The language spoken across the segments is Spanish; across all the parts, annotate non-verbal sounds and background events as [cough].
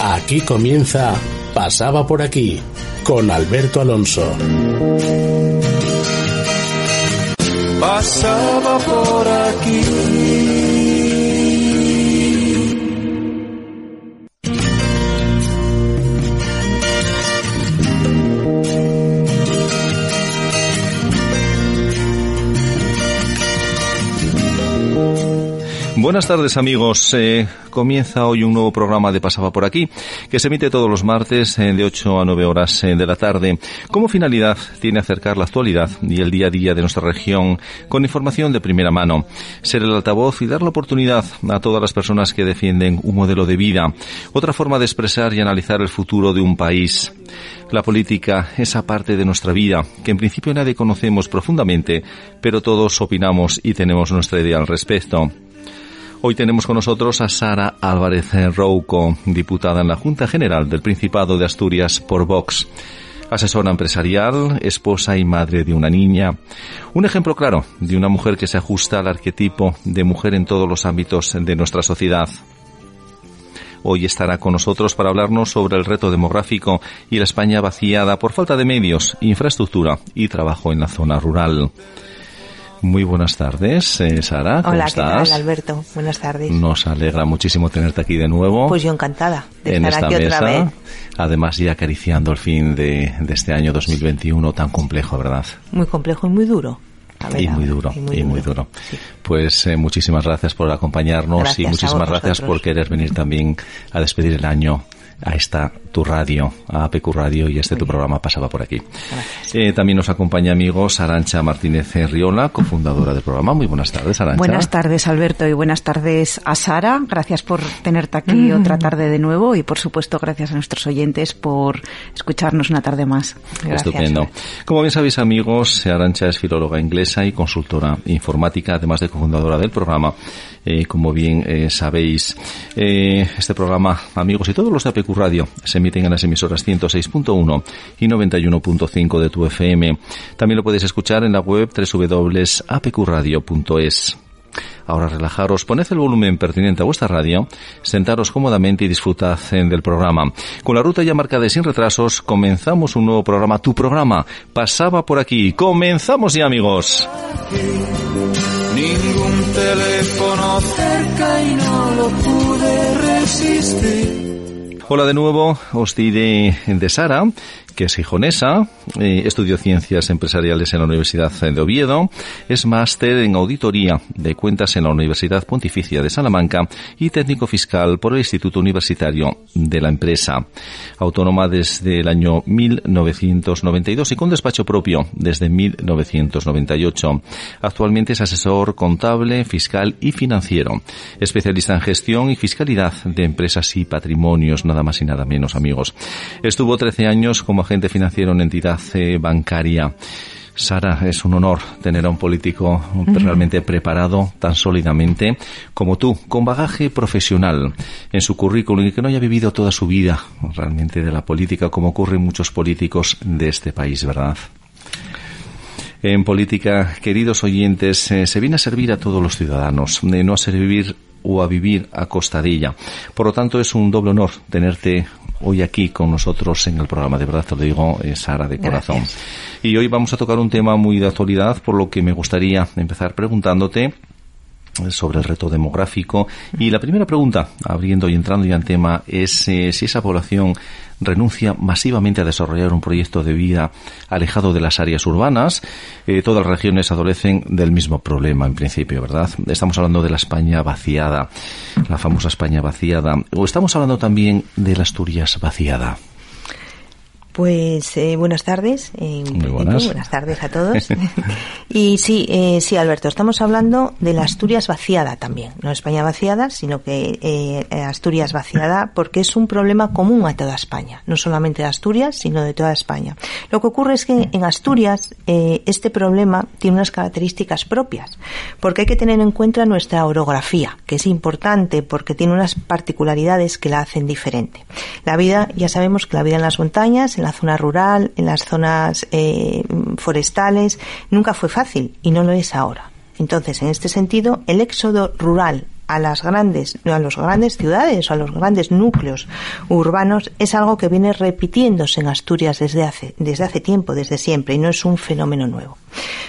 Aquí comienza Pasaba por aquí con Alberto Alonso. Pasaba por aquí. Buenas tardes amigos. Eh, comienza hoy un nuevo programa de Pasaba por aquí, que se emite todos los martes eh, de 8 a 9 horas eh, de la tarde. Como finalidad tiene acercar la actualidad y el día a día de nuestra región con información de primera mano, ser el altavoz y dar la oportunidad a todas las personas que defienden un modelo de vida, otra forma de expresar y analizar el futuro de un país. La política, esa parte de nuestra vida que en principio nadie conocemos profundamente, pero todos opinamos y tenemos nuestra idea al respecto. Hoy tenemos con nosotros a Sara Álvarez Rouco, diputada en la Junta General del Principado de Asturias por Vox asesora empresarial, esposa y madre de una niña. Un ejemplo claro de una mujer que se ajusta al arquetipo de mujer en todos los ámbitos de nuestra sociedad. Hoy estará con nosotros para hablarnos sobre el reto demográfico y la España vaciada por falta de medios, infraestructura y trabajo en la zona rural. Muy buenas tardes, eh, Sara. ¿cómo Hola, estás? ¿qué tal, Alberto? Buenas tardes. Nos alegra muchísimo tenerte aquí de nuevo. Pues yo encantada de en estar esta aquí mesa. otra vez. Además, ya acariciando el fin de, de este año 2021 tan complejo, ¿verdad? Muy complejo y muy duro. Y muy duro, y muy, duro. Sí. Pues eh, muchísimas gracias por acompañarnos Gracias y muchísimas gracias por querer venir también a despedir el año a esta tu radio, a APQ Radio y este tu programa pasaba por aquí. Eh, también nos acompaña amigos Arancha Martínez Riola, cofundadora del programa. Muy buenas tardes, Arancha. Buenas tardes, Alberto, y buenas tardes a Sara. Gracias por tenerte aquí otra tarde de nuevo y, por supuesto, gracias a nuestros oyentes por escucharnos una tarde más. Gracias. Estupendo. Como bien sabéis, amigos, Arancha es filóloga inglesa y consultora informática, además de cofundadora del programa. Eh, como bien eh, sabéis, eh, este programa, amigos, y todos los de APQ Radio se emiten en las emisoras 106.1 y 91.5 de tu FM. También lo podéis escuchar en la web www.apqradio.es. Ahora relajaros, poned el volumen pertinente a vuestra radio, sentaros cómodamente y disfrutad eh, del programa. Con la ruta ya marcada y sin retrasos, comenzamos un nuevo programa. Tu programa pasaba por aquí. Comenzamos ya, amigos. Ningún teléfono cerca y no lo pude resistir. Hola de nuevo, os diré de Sara, que es gijonesa, eh, estudió ciencias empresariales en la Universidad de Oviedo, es máster en auditoría de cuentas en la Universidad Pontificia de Salamanca y técnico fiscal por el Instituto Universitario de la Empresa. Autónoma desde el año 1992 y con despacho propio desde 1998. Actualmente es asesor contable, fiscal y financiero. Especialista en gestión y fiscalidad de empresas y patrimonios, nada más y nada menos, amigos. Estuvo 13 años como agente financiero en entidad eh, bancaria. Sara, es un honor tener a un político realmente preparado tan sólidamente como tú, con bagaje profesional en su currículum y que no haya vivido toda su vida realmente de la política como ocurre en muchos políticos de este país, ¿verdad? En política, queridos oyentes, eh, se viene a servir a todos los ciudadanos, eh, no a servir o a vivir a costa de ella. Por lo tanto, es un doble honor tenerte hoy aquí con nosotros en el programa. De verdad te lo digo, eh, Sara, de corazón. Gracias. Y hoy vamos a tocar un tema muy de actualidad, por lo que me gustaría empezar preguntándote sobre el reto demográfico. Y la primera pregunta, abriendo y entrando ya en tema, es eh, si esa población renuncia masivamente a desarrollar un proyecto de vida alejado de las áreas urbanas. Eh, todas las regiones adolecen del mismo problema, en principio, ¿verdad? Estamos hablando de la España vaciada, la famosa España vaciada. O estamos hablando también de la Asturias vaciada. Pues eh, buenas tardes. Eh, Muy buenas. Buenas tardes a [laughs] todos. [laughs] y sí, eh, sí, Alberto, estamos hablando de la Asturias vaciada también. No España vaciada, sino que eh, Asturias vaciada porque es un problema común a toda España. No solamente de Asturias, sino de toda España. Lo que ocurre es que en Asturias eh, este problema tiene unas características propias. Porque hay que tener en cuenta nuestra orografía, que es importante porque tiene unas particularidades que la hacen diferente. La vida, ya sabemos que la vida en las montañas, en la zona rural, en las zonas eh, forestales, nunca fue fácil y no lo es ahora. Entonces, en este sentido, el éxodo rural a las grandes, a las grandes ciudades o a los grandes núcleos urbanos es algo que viene repitiéndose en Asturias desde hace, desde hace tiempo, desde siempre, y no es un fenómeno nuevo.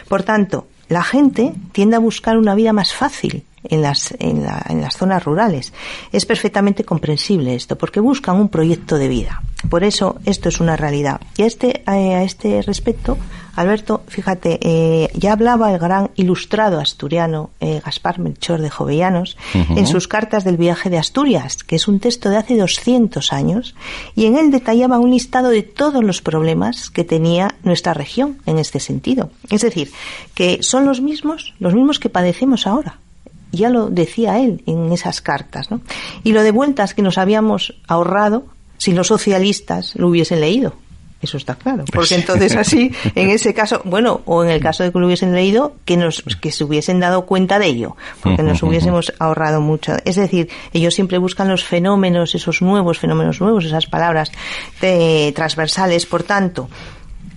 Por tanto, la gente tiende a buscar una vida más fácil, en las, en, la, en las zonas rurales. Es perfectamente comprensible esto, porque buscan un proyecto de vida. Por eso esto es una realidad. Y a este, a este respecto, Alberto, fíjate, eh, ya hablaba el gran ilustrado asturiano eh, Gaspar Melchor de Jovellanos uh -huh. en sus cartas del viaje de Asturias, que es un texto de hace 200 años, y en él detallaba un listado de todos los problemas que tenía nuestra región en este sentido. Es decir, que son los mismos, los mismos que padecemos ahora ya lo decía él en esas cartas, ¿no? Y lo de vueltas que nos habíamos ahorrado si los socialistas lo hubiesen leído. Eso está claro. Porque entonces así, en ese caso, bueno, o en el caso de que lo hubiesen leído, que nos, que se hubiesen dado cuenta de ello, porque nos hubiésemos ahorrado mucho. Es decir, ellos siempre buscan los fenómenos, esos nuevos fenómenos nuevos, esas palabras de, transversales. Por tanto,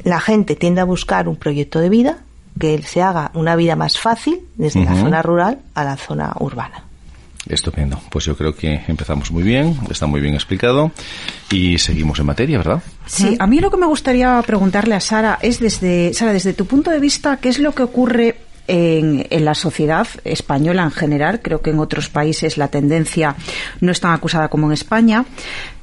la gente tiende a buscar un proyecto de vida, que se haga una vida más fácil desde uh -huh. la zona rural a la zona urbana. Estupendo. Pues yo creo que empezamos muy bien, está muy bien explicado y seguimos en materia, ¿verdad? Sí, a mí lo que me gustaría preguntarle a Sara es desde Sara, desde tu punto de vista, ¿qué es lo que ocurre en, en, la sociedad española en general. Creo que en otros países la tendencia no es tan acusada como en España.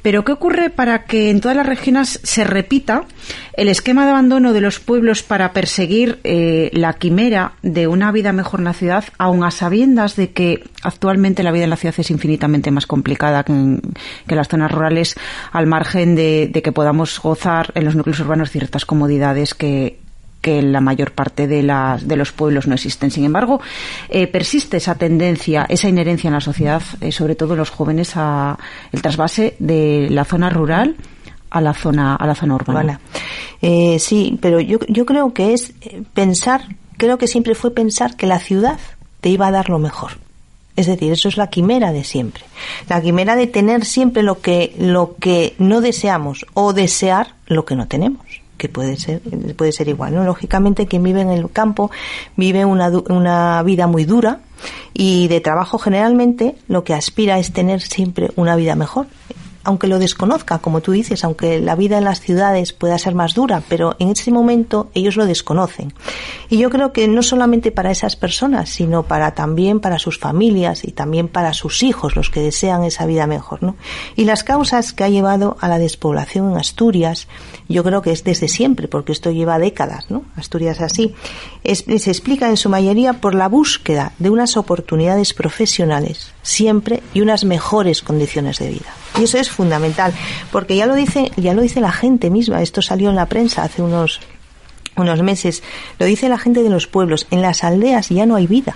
Pero ¿qué ocurre para que en todas las regiones se repita el esquema de abandono de los pueblos para perseguir eh, la quimera de una vida mejor en la ciudad, aun a sabiendas de que actualmente la vida en la ciudad es infinitamente más complicada que en, que en las zonas rurales, al margen de, de que podamos gozar en los núcleos urbanos ciertas comodidades que, que la mayor parte de, las, de los pueblos no existen. Sin embargo, eh, persiste esa tendencia, esa inherencia en la sociedad, eh, sobre todo los jóvenes, a el trasvase de la zona rural a la zona a la zona urbana. Eh, sí, pero yo, yo creo que es pensar, creo que siempre fue pensar que la ciudad te iba a dar lo mejor. Es decir, eso es la quimera de siempre. La quimera de tener siempre lo que, lo que no deseamos o desear lo que no tenemos que puede ser puede ser igual no lógicamente quien vive en el campo vive una, una vida muy dura y de trabajo generalmente lo que aspira es tener siempre una vida mejor aunque lo desconozca, como tú dices, aunque la vida en las ciudades pueda ser más dura, pero en ese momento ellos lo desconocen. Y yo creo que no solamente para esas personas, sino para también para sus familias y también para sus hijos, los que desean esa vida mejor, ¿no? Y las causas que ha llevado a la despoblación en Asturias, yo creo que es desde siempre, porque esto lleva décadas, ¿no? Asturias así, se explica en su mayoría por la búsqueda de unas oportunidades profesionales, siempre, y unas mejores condiciones de vida. Y eso es fundamental, porque ya lo dice, ya lo dice la gente misma, esto salió en la prensa hace unos unos meses, lo dice la gente de los pueblos, en las aldeas ya no hay vida.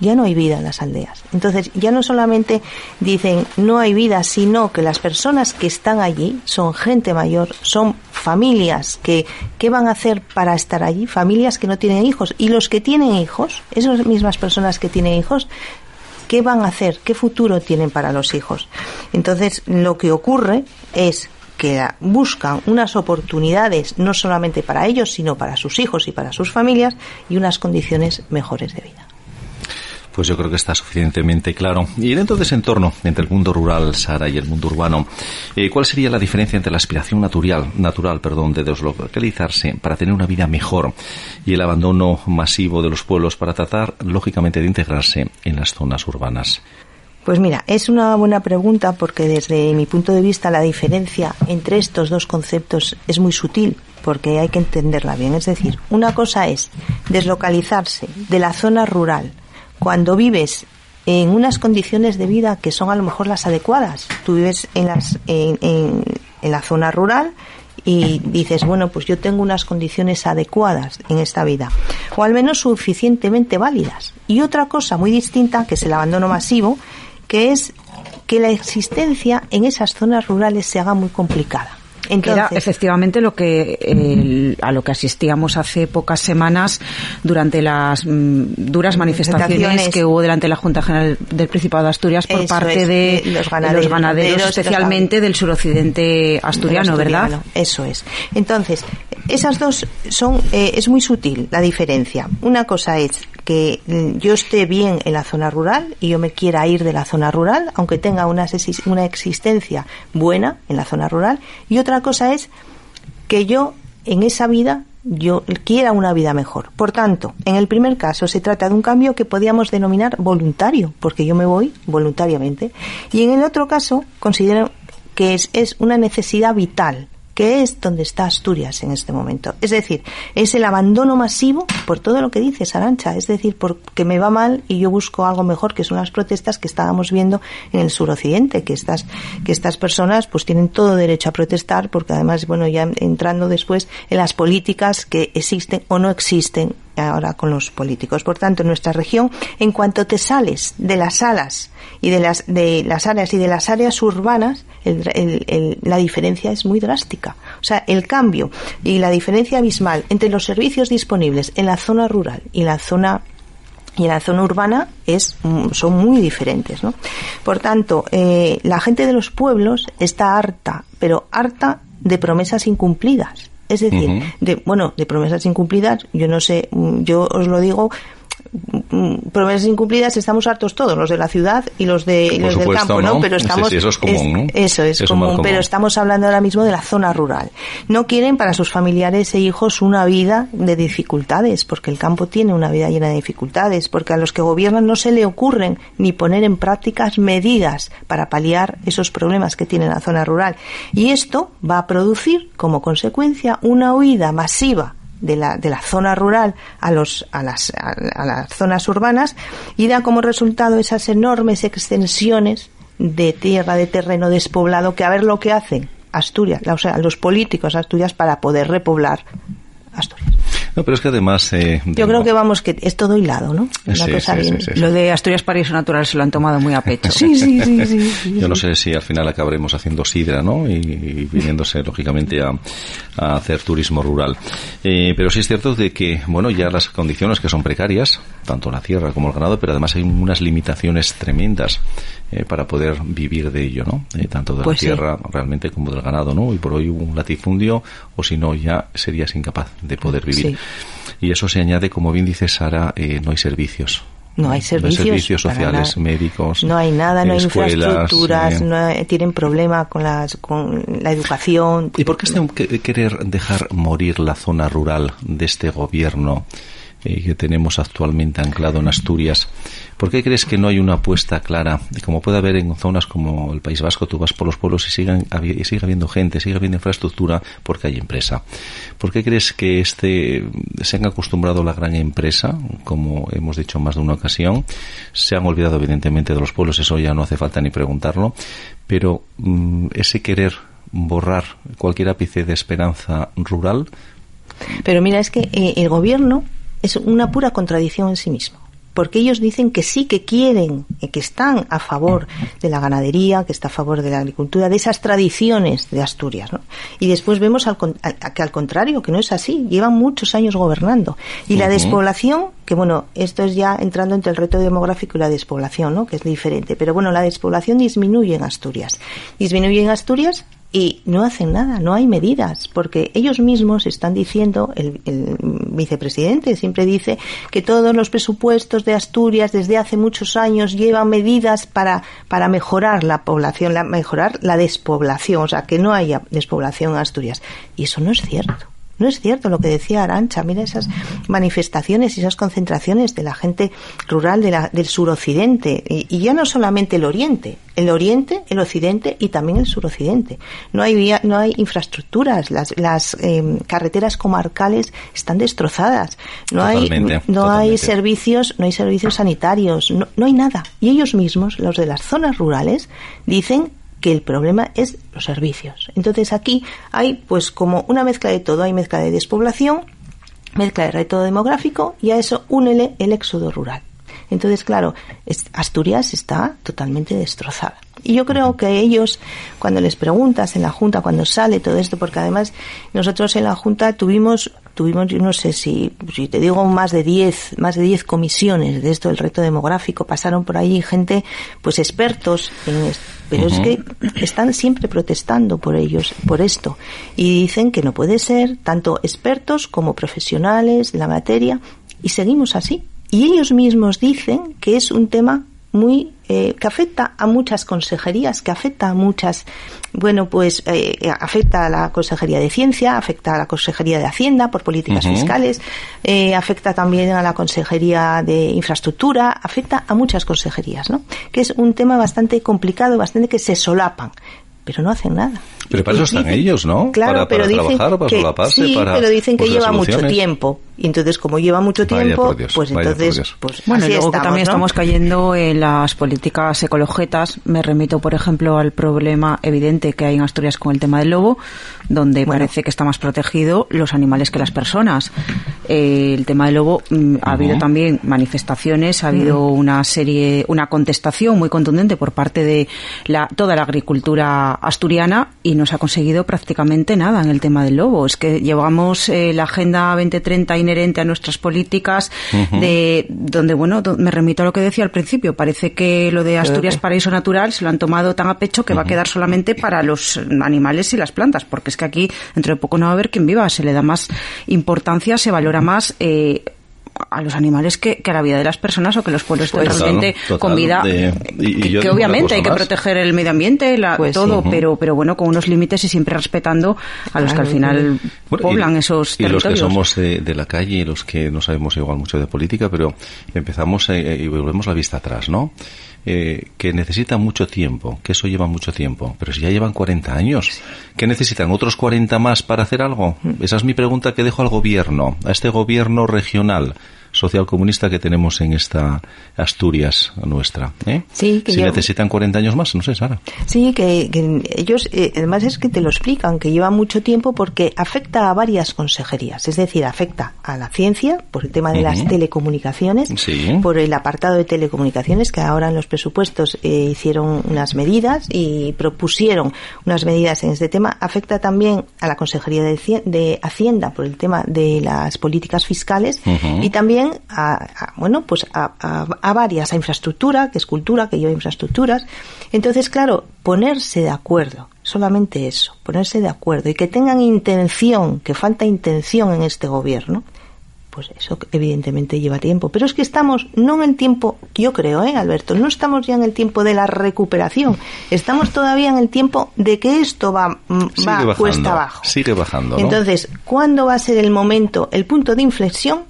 Ya no hay vida en las aldeas. Entonces, ya no solamente dicen no hay vida, sino que las personas que están allí son gente mayor, son familias que, ¿qué van a hacer para estar allí? Familias que no tienen hijos. Y los que tienen hijos, esas mismas personas que tienen hijos, ¿qué van a hacer? ¿Qué futuro tienen para los hijos? Entonces, lo que ocurre es que buscan unas oportunidades no solamente para ellos, sino para sus hijos y para sus familias y unas condiciones mejores de vida. Pues yo creo que está suficientemente claro. Y dentro de ese entorno, entre el mundo rural, Sara, y el mundo urbano, eh, ¿cuál sería la diferencia entre la aspiración natural, natural perdón, de deslocalizarse para tener una vida mejor y el abandono masivo de los pueblos para tratar, lógicamente, de integrarse en las zonas urbanas? Pues mira, es una buena pregunta porque desde mi punto de vista la diferencia entre estos dos conceptos es muy sutil porque hay que entenderla bien. Es decir, una cosa es deslocalizarse de la zona rural cuando vives en unas condiciones de vida que son a lo mejor las adecuadas. Tú vives en, las, en, en, la zona rural y dices, bueno, pues yo tengo unas condiciones adecuadas en esta vida, o al menos suficientemente válidas. Y otra cosa muy distinta, que es el abandono masivo, que es que la existencia en esas zonas rurales se haga muy complicada. Era efectivamente lo que a lo que asistíamos hace pocas semanas durante las mm, duras manifestaciones que hubo delante de la Junta General del Principado de Asturias por parte de, los ganaderos, especialmente del suroccidente asturiano, ¿verdad? Eso es. Entonces, esas dos son eh, es muy sutil la diferencia. Una cosa es que mm, yo esté bien en la zona rural y yo me quiera ir de la zona rural, aunque tenga una, una existencia buena en la zona rural, y otra cosa es que yo en esa vida yo quiera una vida mejor. Por tanto, en el primer caso se trata de un cambio que podríamos denominar voluntario, porque yo me voy voluntariamente, y en el otro caso considero que es, es una necesidad vital que es donde está Asturias en este momento. Es decir, es el abandono masivo por todo lo que dice Sarancha, es decir, porque me va mal y yo busco algo mejor, que son las protestas que estábamos viendo en el suroccidente, que estas, que estas personas pues tienen todo derecho a protestar, porque además, bueno, ya entrando después en las políticas que existen o no existen ahora con los políticos. Por tanto, en nuestra región, en cuanto te sales de las salas y de las, de las áreas y de las áreas urbanas, la diferencia es muy drástica. O sea, el cambio y la diferencia abismal entre los servicios disponibles en la zona rural y la zona y en la zona urbana es, son muy diferentes. ¿no? Por tanto, eh, la gente de los pueblos está harta, pero harta de promesas incumplidas. Es decir, de, bueno, de promesas incumplidas, yo no sé, mm, yo os lo digo promesas incumplidas estamos hartos todos, los de la ciudad y los, de, los del campo, ¿no? Pero estamos, eso es común, Eso es común, pero estamos hablando ahora mismo de la zona rural. No quieren para sus familiares e hijos una vida de dificultades, porque el campo tiene una vida llena de dificultades, porque a los que gobiernan no se le ocurren ni poner en prácticas medidas para paliar esos problemas que tiene la zona rural. Y esto va a producir como consecuencia una huida masiva de la, de la zona rural a, los, a, las, a, las zonas urbanas y da como resultado esas enormes extensiones de tierra, de terreno despoblado, que a ver lo que hacen Asturias, o sea, los políticos Asturias para poder repoblar Asturias. No, pero es que además... Eh, Yo creo que vamos, que es todo hilado, ¿no? lo de Asturias Paraíso Natural se lo han tomado muy a pecho. [laughs] sí, sí, sí, Yo no sé si al final acabaremos haciendo sidra, ¿no? Y, viniéndose, lógicamente, a, hacer turismo rural. Eh, pero sí es cierto de que, bueno, ya las condiciones que son precarias, tanto la tierra como el ganado, pero además hay unas limitaciones tremendas eh, para poder vivir de ello, ¿no? tanto de la pues tierra realmente como del ganado, ¿no? Y por hoy un latifundio, o si no, ya serías incapaz de poder vivir. Y eso se añade, como bien dice Sara, eh, no hay servicios. No hay servicios, sociales, médicos. No hay nada, no hay infraestructuras, eh. no tienen problema con, las, con la educación. ¿Y por qué es querer dejar morir la zona rural de este gobierno? Eh, que tenemos actualmente anclado en Asturias. ¿Por qué crees que no hay una apuesta clara? Como puede haber en zonas como el País Vasco, tú vas por los pueblos y, sigan, y sigue habiendo gente, sigue habiendo infraestructura porque hay empresa. ¿Por qué crees que este, se han acostumbrado a la gran empresa, como hemos dicho más de una ocasión? Se han olvidado evidentemente de los pueblos, eso ya no hace falta ni preguntarlo, pero mm, ese querer borrar cualquier ápice de esperanza rural. Pero mira, es que eh, el gobierno es una pura contradicción en sí mismo. Porque ellos dicen que sí que quieren, eh, que están a favor de la ganadería, que está a favor de la agricultura, de esas tradiciones de Asturias. ¿no? Y después vemos al, que al contrario, que no es así. Llevan muchos años gobernando. Y la despoblación, que bueno, esto es ya entrando entre el reto demográfico y la despoblación, ¿no? que es diferente. Pero bueno, la despoblación disminuye en Asturias. Disminuye en Asturias y no hacen nada, no hay medidas, porque ellos mismos están diciendo, el, vicepresidente siempre dice que todos los presupuestos de Asturias desde hace muchos años llevan medidas para, para mejorar la población, la, mejorar la despoblación, o sea, que no haya despoblación en Asturias. Y eso no es cierto. No es cierto lo que decía Arancha. Mira esas manifestaciones y esas concentraciones de la gente rural de la, del suroccidente. Y, ya no solamente el oriente, el oriente, el occidente y también el suroccidente. No hay, no hay infraestructuras. Las, las em, carreteras comarcales están destrozadas. No hay, no hay servicios, no hay servicios sanitarios. No, no hay nada. Y ellos mismos, los de las zonas rurales, dicen que el problema es los servicios. Entonces aquí hay pues como una mezcla de todo, hay mezcla de despoblación, mezcla de reto demográfico y a eso únele el éxodo rural. Entonces, claro, Asturias está totalmente destrozada. Y yo creo que ellos, cuando les preguntas en la Junta, cuando sale todo esto, porque además nosotros en la Junta tuvimos, tuvimos, yo no sé si, si te digo más de 10, más de 10 comisiones de esto del reto demográfico, pasaron por ahí gente, pues expertos en esto. Pero es que están siempre protestando por ellos, por esto. Y dicen que no puede ser, tanto expertos como profesionales en la materia, y seguimos así. Y ellos mismos dicen que es un tema muy eh, que afecta a muchas consejerías, que afecta a muchas, bueno, pues eh, afecta a la Consejería de Ciencia, afecta a la Consejería de Hacienda por políticas fiscales, eh, afecta también a la Consejería de Infraestructura, afecta a muchas consejerías, ¿no? Que es un tema bastante complicado, bastante que se solapan pero no hacen nada. Pero para eso están ellos, ¿no? Claro, para, pero dicen trabajar, para que, solaparse, sí, para pero dicen que lleva mucho tiempo. Y entonces, como lleva mucho tiempo, Dios, pues entonces, pues Bueno, y luego que también ¿no? estamos cayendo en las políticas ecologetas. Me remito, por ejemplo, al problema evidente que hay en Asturias con el tema del lobo, donde parece que está más protegido los animales que las personas. Eh, el tema del lobo, mm, ha habido también manifestaciones, ha habido una serie, una contestación muy contundente por parte de la, toda la agricultura asturiana y no se ha conseguido prácticamente nada en el tema del lobo. Es que llevamos eh, la Agenda 2030 inherente a nuestras políticas de donde, bueno, do- me remito a lo que decía al principio. Parece que lo de Asturias Paraíso Natural se lo han tomado tan a pecho que va a quedar solamente para los animales y las plantas, porque es que aquí dentro de poco no va a haber quien viva. Se le da más importancia, se valora más. Eh, a los animales que, que a la vida de las personas o que los pueblos Pues, totalmente total, con vida de- y- y que, obviamente hay que más. proteger el medio ambiente la- Pues sí. todo pero pero bueno con unos límites y siempre respetando a los que al final Bueno, poblan y, esos y los que territorios somos de, de la calle y los que no sabemos igual mucho de política, pero empezamos eh, y volvemos la vista atrás, ¿no? Eh, que necesitan mucho tiempo, que eso lleva mucho tiempo, pero si ya llevan 40 años, ¿qué necesitan? ¿Otros 40 más para hacer algo? Mm. Esa es mi pregunta que dejo al gobierno, a este gobierno regional socialcomunista que tenemos en esta Asturias nuestra. ¿eh? Sí, que si necesitan 40 años más, no sé, Sara. Sí, que, que ellos, eh, además es que te lo explican, que lleva mucho tiempo porque afecta a varias consejerías. Es decir, afecta a la ciencia por el tema de las telecomunicaciones, Sí. por el apartado de telecomunicaciones, que ahora en los presupuestos eh, hicieron unas medidas y propusieron unas medidas en este tema. Afecta también a la Consejería de, de Hacienda por el tema de las políticas fiscales y también a, a, bueno, pues a, a- a varias, a infraestructura, que es cultura, que lleva infraestructuras. Entonces, claro, ponerse de acuerdo, solamente eso, ponerse de acuerdo y que tengan intención, que falta intención en este gobierno, pues eso evidentemente lleva tiempo. Pero es que estamos no en el tiempo, yo creo, ¿eh, Alberto? No estamos ya en el tiempo de la recuperación. Estamos todavía en el tiempo de que esto va, mm, Sigue va bajando, cuesta abajo. sigue bajando, ¿no? Entonces, ¿cuándo va a ser el momento, el punto de inflexión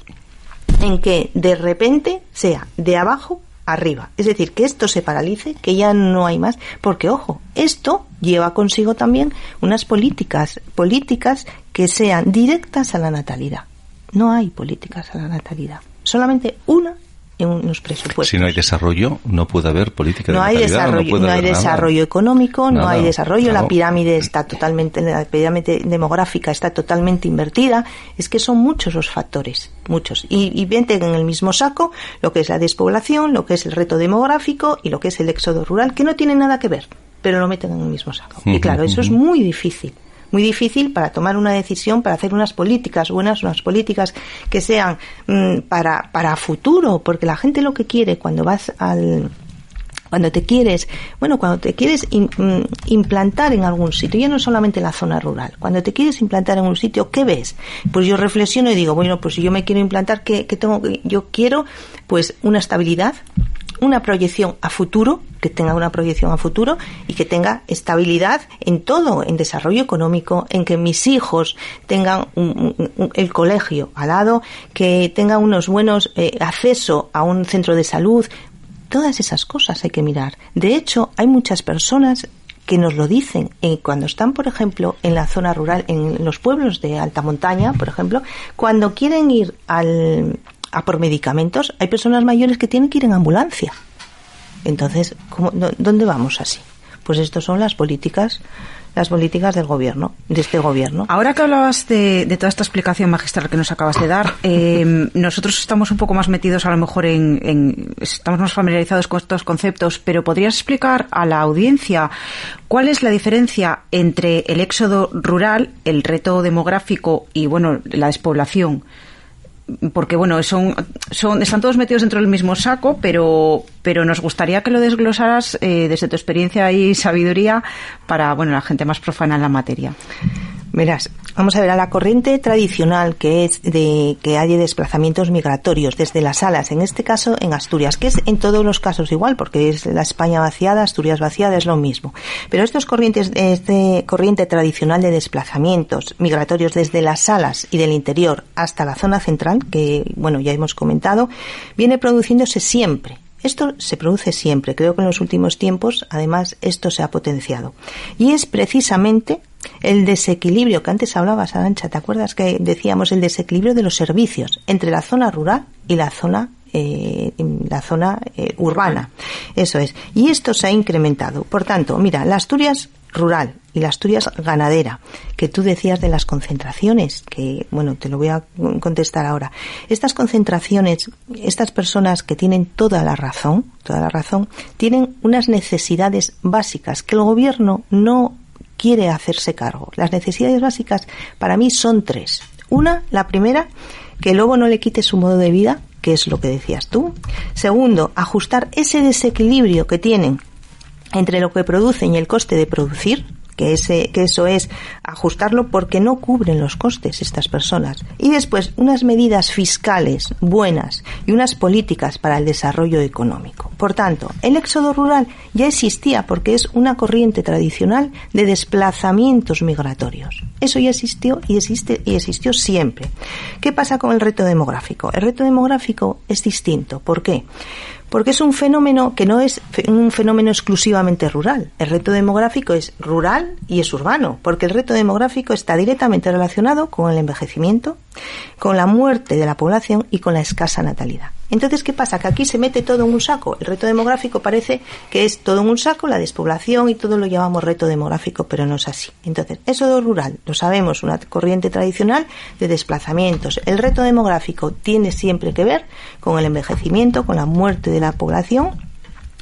en que de repente sea de abajo arriba? Es decir, que esto se paralice, que ya no hay más, porque ojo, esto lleva consigo también unas políticas, políticas que sean directas a la natalidad. No hay políticas a la natalidad, solamente una en unos presupuestos. Si no hay desarrollo, no puede haber política de No hay natalidad, desarrollo, no, hay nada. desarrollo económico, no hay desarrollo, la pirámide está totalmente, la pirámide demográfica está totalmente invertida. Es que son muchos los factores, muchos. Y, y en el mismo saco lo que es la despoblación, lo que es el reto demográfico y lo que es el éxodo rural, que no tienen nada que ver, pero lo meten en el mismo saco. Y claro, eso es muy difícil. Muy difícil para tomar una decisión, para hacer unas políticas buenas, unas políticas que sean mm, para, para futuro, porque la gente lo que quiere cuando vas al, cuando te quieres, bueno, cuando te quieres im- mm, implantar en algún sitio, ya no solamente en la zona rural, cuando te quieres implantar en un sitio, ¿qué ves? Pues yo reflexiono y digo, bueno, pues si yo me quiero implantar, ¿qué, qué tengo? Yo quiero, pues, una estabilidad, una proyección a futuro, que tenga una proyección a futuro y que tenga estabilidad en todo, en desarrollo económico, en que mis hijos tengan un- el colegio al lado, que tengan unos buenos eh, acceso a un centro de salud, Todas esas cosas hay que mirar. De hecho, hay muchas personas que nos lo dicen cuando están, por ejemplo, en la zona rural, en los pueblos de alta montaña, por ejemplo, cuando quieren ir al, a por medicamentos, hay personas mayores que tienen que ir en ambulancia. Entonces, ¿cómo- dó- ¿dónde vamos así? Pues estas son las políticas las políticas del gobierno, de este gobierno. Ahora que hablabas de, toda esta explicación magistral que nos acabas de dar, eh, [laughs] nosotros estamos un poco más metidos a lo mejor en, estamos más familiarizados con estos conceptos, pero ¿podrías explicar a la audiencia cuál es la diferencia entre el éxodo rural, el reto demográfico y, bueno, la despoblación? Porque bueno, son, son, están todos metidos dentro del mismo saco, pero, pero nos gustaría que lo desglosaras eh, desde tu experiencia y sabiduría para bueno, la gente más profana en la materia. Verás, vamos a ver a la corriente tradicional que es de que haya desplazamientos migratorios desde las alas, en este caso en Asturias, que es en todos los casos igual, porque es la España vaciada, Asturias vaciada, es lo mismo. Pero estos corrientes, este corriente tradicional de desplazamientos migratorios desde las alas y del interior hasta la zona central, que bueno, ya hemos comentado, viene produciéndose siempre. Esto se produce siempre. Creo que en los últimos tiempos, además, esto se ha potenciado. Y es precisamente el desequilibrio que antes hablabas, Arancha, ¿te acuerdas que decíamos el desequilibrio de los servicios entre la zona rural y la zona eh, la zona eh, urbana. Eso es. Y esto se ha incrementado. Por tanto, mira, la Asturias rural y la Asturias ganadera, que tú decías de las concentraciones, que bueno, te lo voy a contestar ahora. Estas concentraciones, estas personas que tienen toda la razón, toda la razón, tienen unas necesidades básicas que el gobierno no quiere hacerse cargo. Las necesidades básicas para mí son tres. Una, la primera, que el lobo no le quite su modo de vida, que es lo que decías tú. Segundo, ajustar ese desequilibrio que tienen entre lo que producen y el coste de producir, que, ese, que eso es ajustarlo porque no cubren los costes estas personas. Y después, unas medidas fiscales buenas y unas políticas para el desarrollo económico. Por tanto, el éxodo rural ya existía porque es una corriente tradicional de desplazamientos migratorios. Eso ya existió y existe y existió siempre. ¿Qué pasa con el reto demográfico? El reto demográfico es distinto. ¿Por qué? Porque es un fenómeno que no es un fenómeno exclusivamente rural. El reto demográfico es rural y es urbano, porque el reto demográfico está directamente relacionado con el envejecimiento, con la muerte de la población y con la escasa natalidad. Entonces, ¿qué pasa? Que aquí se mete todo en un saco. El reto demográfico parece que es todo en un saco, la despoblación y todo lo llamamos reto demográfico, pero no es así. Entonces, eso de rural, lo sabemos, una corriente tradicional de desplazamientos. El reto demográfico tiene siempre que ver con el envejecimiento, con la muerte de la población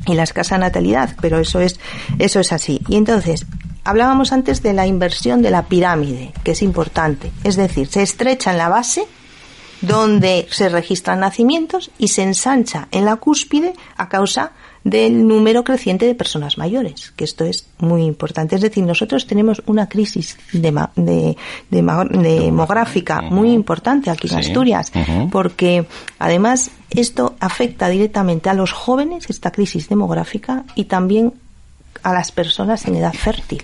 y la escasa natalidad, pero eso es, eso es así. Y entonces, hablábamos antes de la inversión de la pirámide, que es importante. Es decir, se estrecha en la base, donde se registran nacimientos y se ensancha en la cúspide a causa del número creciente de personas mayores, que esto es muy importante. Es decir, nosotros tenemos una crisis de, demográfica muy importante aquí en Asturias, porque además esto afecta directamente a los jóvenes, esta crisis demográfica, y también a las personas en edad fértil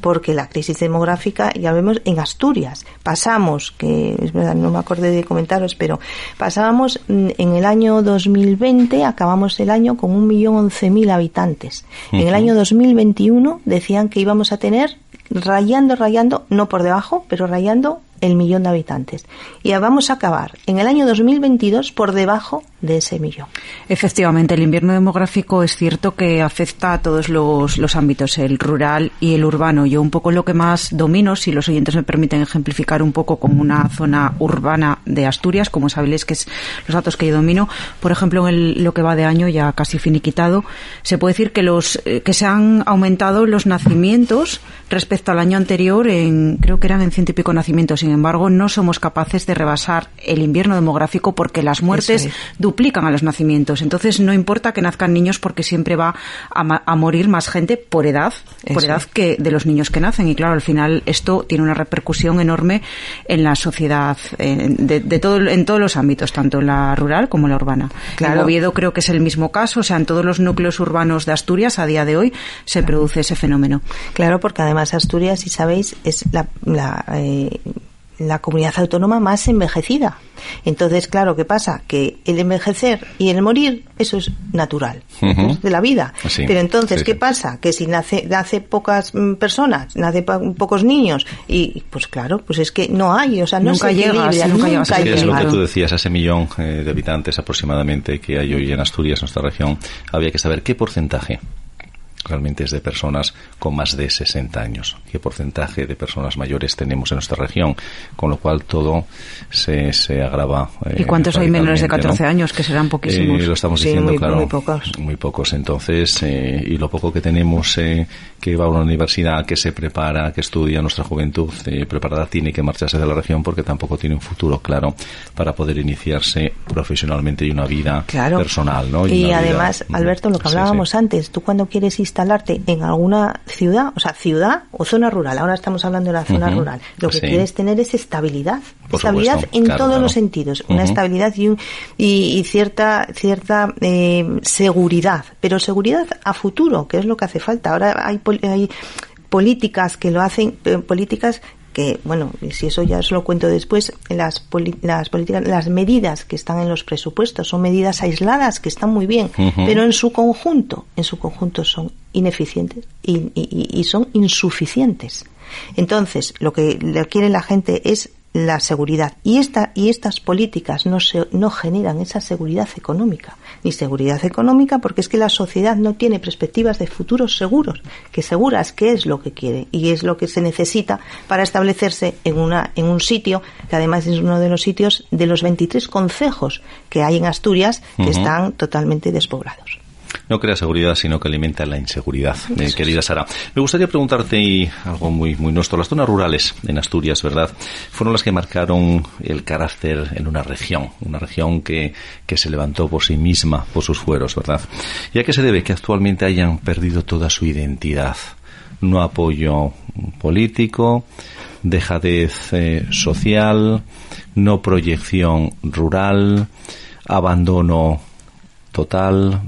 porque la crisis demográfica, ya vemos en Asturias, pasamos, que es verdad, no me acordé de comentaros, pero pasábamos mm, en el año 2020, acabamos el año con un millón once mil habitantes. En el año 2021 decían que íbamos a tener rayando, rayando, no por debajo, pero rayando el millón de habitantes. Y vamos a acabar en el año 2022 por debajo de ese millón. Efectivamente, el invierno demográfico es cierto que afecta a todos los, los ámbitos, el rural y el urbano. Yo un poco lo que más domino, si los oyentes me permiten ejemplificar un poco como una zona urbana de Asturias, como sabéis que es los datos que yo domino, por ejemplo, en lo que va de año ya casi finiquitado, se puede decir que los eh, que se han aumentado los nacimientos respecto al año anterior en creo que eran en ciento y pico nacimientos sin embargo, no somos capaces de rebasar el invierno demográfico porque las muertes duplican a los nacimientos. Entonces, no importa que nazcan niños porque siempre va a, morir más gente por edad, por edad que de los niños que nacen. Y claro, al final esto tiene una repercusión enorme en la sociedad, de, todo, en todos los ámbitos, tanto en la rural como en la urbana. Claro. En Oviedo creo que es el mismo caso, o sea, en todos los núcleos urbanos de Asturias a día de hoy se produce ese fenómeno. Claro, porque además Asturias, si sabéis, es la, eh, la comunidad autónoma más envejecida. Entonces, claro, ¿qué pasa? Que el envejecer y el morir, eso es natural, de la vida. Pero entonces, ¿qué pasa? Que si nace, nace pocas mm, personas, nace pocos niños, y pues claro, pues es que no hay, o sea, no nunca se llega, nunca, nunca Es lo que tú decías, ese millón eh, de habitantes aproximadamente que hay hoy en Asturias, nuestra región, había que saber qué porcentaje realmente es de personas con más de 60 años. ¿Qué porcentaje de personas mayores tenemos en nuestra región? Con lo cual todo se, se agrava. ¿Y cuántos hay menores de 14 años? Que serán poquísimos. lo estamos diciendo, claro. Muy pocos. Muy pocos. Entonces, y lo poco que tenemos que va a una universidad, que se prepara, que estudia nuestra juventud preparada, tiene que marcharse de la región porque tampoco tiene un futuro claro para poder iniciarse profesionalmente y una vida personal. ¿no? Y, además, Alberto, lo que hablábamos antes, tú cuando quieres instalarte en alguna ciudad, o sea, ciudad o zona rural, ahora estamos hablando de la zona rural, lo que quieres tener es estabilidad, estabilidad en todos los sentidos, una estabilidad y, y, cierta, cierta eh, seguridad, pero seguridad a futuro, que es lo que hace falta. Ahora hay, hay políticas que lo hacen, eh, políticas que, bueno, si eso ya os lo cuento después, las, las políticas, las medidas que están en los presupuestos son medidas aisladas que están muy bien, pero en su conjunto, en su conjunto son ineficientes y, y son insuficientes. Entonces, lo que quiere la gente es la seguridad. Y, esta, y estas políticas no, se, no generan esa seguridad económica, ni seguridad económica porque es que la sociedad no tiene perspectivas de futuros seguros, que seguras qué es lo que quiere y es lo que se necesita para establecerse en, una, en un sitio que además es uno de los sitios de los 23 concejos que hay en Asturias que están totalmente despoblados no crea seguridad, sino que alimenta la inseguridad. Eh, querida Sara, me gustaría preguntarte algo muy, muy nuestro. Las zonas rurales en Asturias, ¿verdad? Fueron las que marcaron el carácter en una región, una región que, que se levantó por sí misma, por sus fueros, ¿verdad? ¿Y a qué se debe que actualmente hayan perdido toda su identidad? No apoyo político, dejadez eh, social, no proyección rural, abandono total,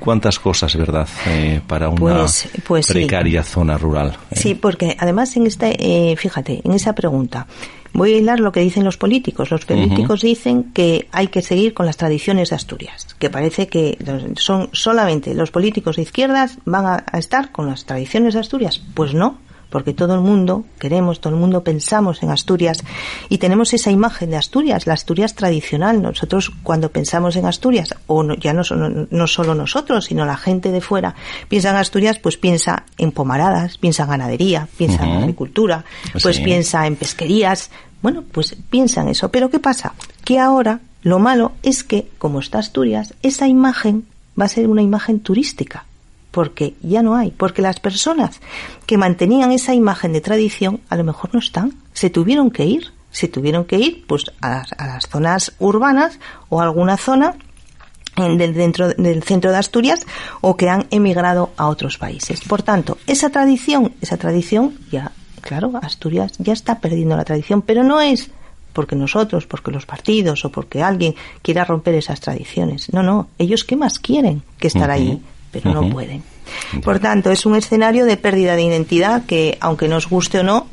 cuántas cosas, ¿verdad?, eh, para una pues, pues precaria zona rural. Eh. Sí, porque además en esta, eh, fíjate, en esa pregunta, voy a hilar lo que dicen los políticos. Los políticos dicen que hay que seguir con las tradiciones de Asturias, que parece que son solamente los políticos de izquierdas van a estar con las tradiciones de Asturias. Pues no, porque todo el mundo queremos, todo el mundo pensamos en Asturias y tenemos esa imagen de Asturias, la Asturias tradicional. Nosotros cuando pensamos en Asturias, o ya no, no solo nosotros, sino la gente de fuera, piensa en Asturias, pues piensa en pomaradas, piensa en ganadería, piensa en agricultura, pues piensa en pesquerías. Bueno, pues piensa en eso. Pero ¿qué pasa? Que ahora lo malo es que, como está Asturias, esa imagen va a ser una imagen turística porque ya no hay, porque las personas que mantenían esa imagen de tradición a lo mejor no están, se tuvieron que ir, se tuvieron que ir pues a las, zonas urbanas o a alguna zona dentro del centro de Asturias o que han emigrado a otros países. Por tanto, esa tradición, esa tradición ya, claro, Asturias ya está perdiendo la tradición, pero no es porque nosotros, porque los partidos o porque alguien quiera romper esas tradiciones. No, no, ellos qué más quieren que estar ahí pero no pueden. Por tanto, es un escenario de pérdida de identidad que, aunque nos guste o no,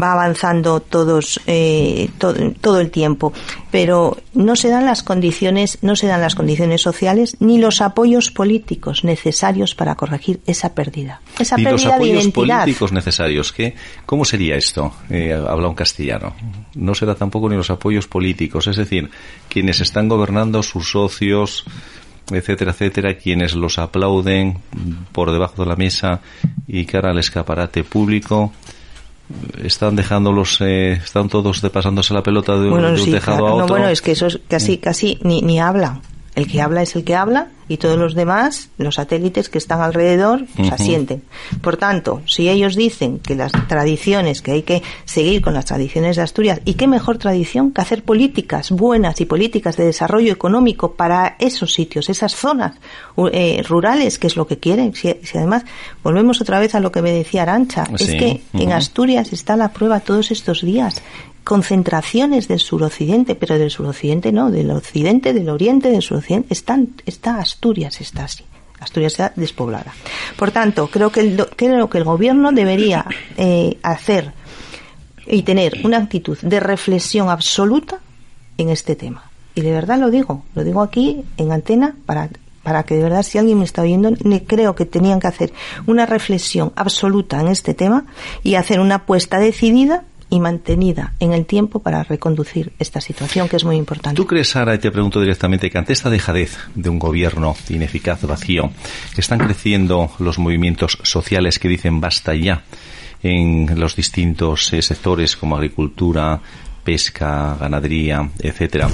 va avanzando todos eh, todo, el tiempo. Pero no se dan las condiciones no se dan las condiciones sociales ni los apoyos políticos necesarios para corregir esa pérdida. Esa pérdida los apoyos de identidad. políticos necesarios ¿qué? cómo sería esto eh, habla un castellano. No se da tampoco ni los apoyos políticos es decir quienes están gobernando sus socios etcétera, etcétera, quienes los aplauden por debajo de la mesa y cara al escaparate público, están dejándolos, eh, están todos de pasándose la pelota de, un tejado a otro. bueno, es que eso es casi, casi ni, ni hablan. El que habla es el que habla y todos los demás, los satélites que están alrededor, pues asienten. Por tanto, si ellos dicen que las tradiciones, que hay que seguir con las tradiciones de Asturias, y qué mejor tradición que hacer políticas buenas y políticas de desarrollo económico para esos sitios, esas zonas eh, rurales, que es lo que quieren. Si, además volvemos otra vez a lo que me decía Arancha, es que en Asturias está la prueba todos estos días concentraciones del suroccidente, pero del suroccidente no, del occidente, del oriente, del suroccidente, están, está Asturias, está así. Asturias está despoblada. Por tanto, creo que, el, creo que el gobierno debería eh, hacer y tener una actitud de reflexión absoluta en este tema. Y de verdad lo digo, lo digo aquí en antena para, para que de verdad si alguien me está oyendo, creo que tenían que hacer una reflexión absoluta en este tema y hacer una apuesta decidida y mantenida en el tiempo para reconducir esta situación que es muy importante. ¿Tú crees, Sara, y te pregunto directamente, que ante esta dejadez de un gobierno ineficaz, vacío, están creciendo los movimientos sociales que dicen basta ya en los distintos eh, sectores como agricultura, pesca, ganadería, etcétera,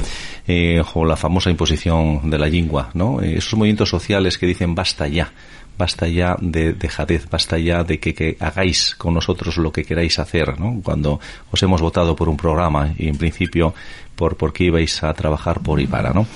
eh, o la famosa imposición de la lengua, ¿no? Eh, esos movimientos sociales que dicen basta ya, basta ya de dejadez, basta ya de que, hagáis con nosotros lo que queráis hacer, ¿no? Cuando os hemos votado por un programa y en principio por, por qué ibais a trabajar por y para, ¿no?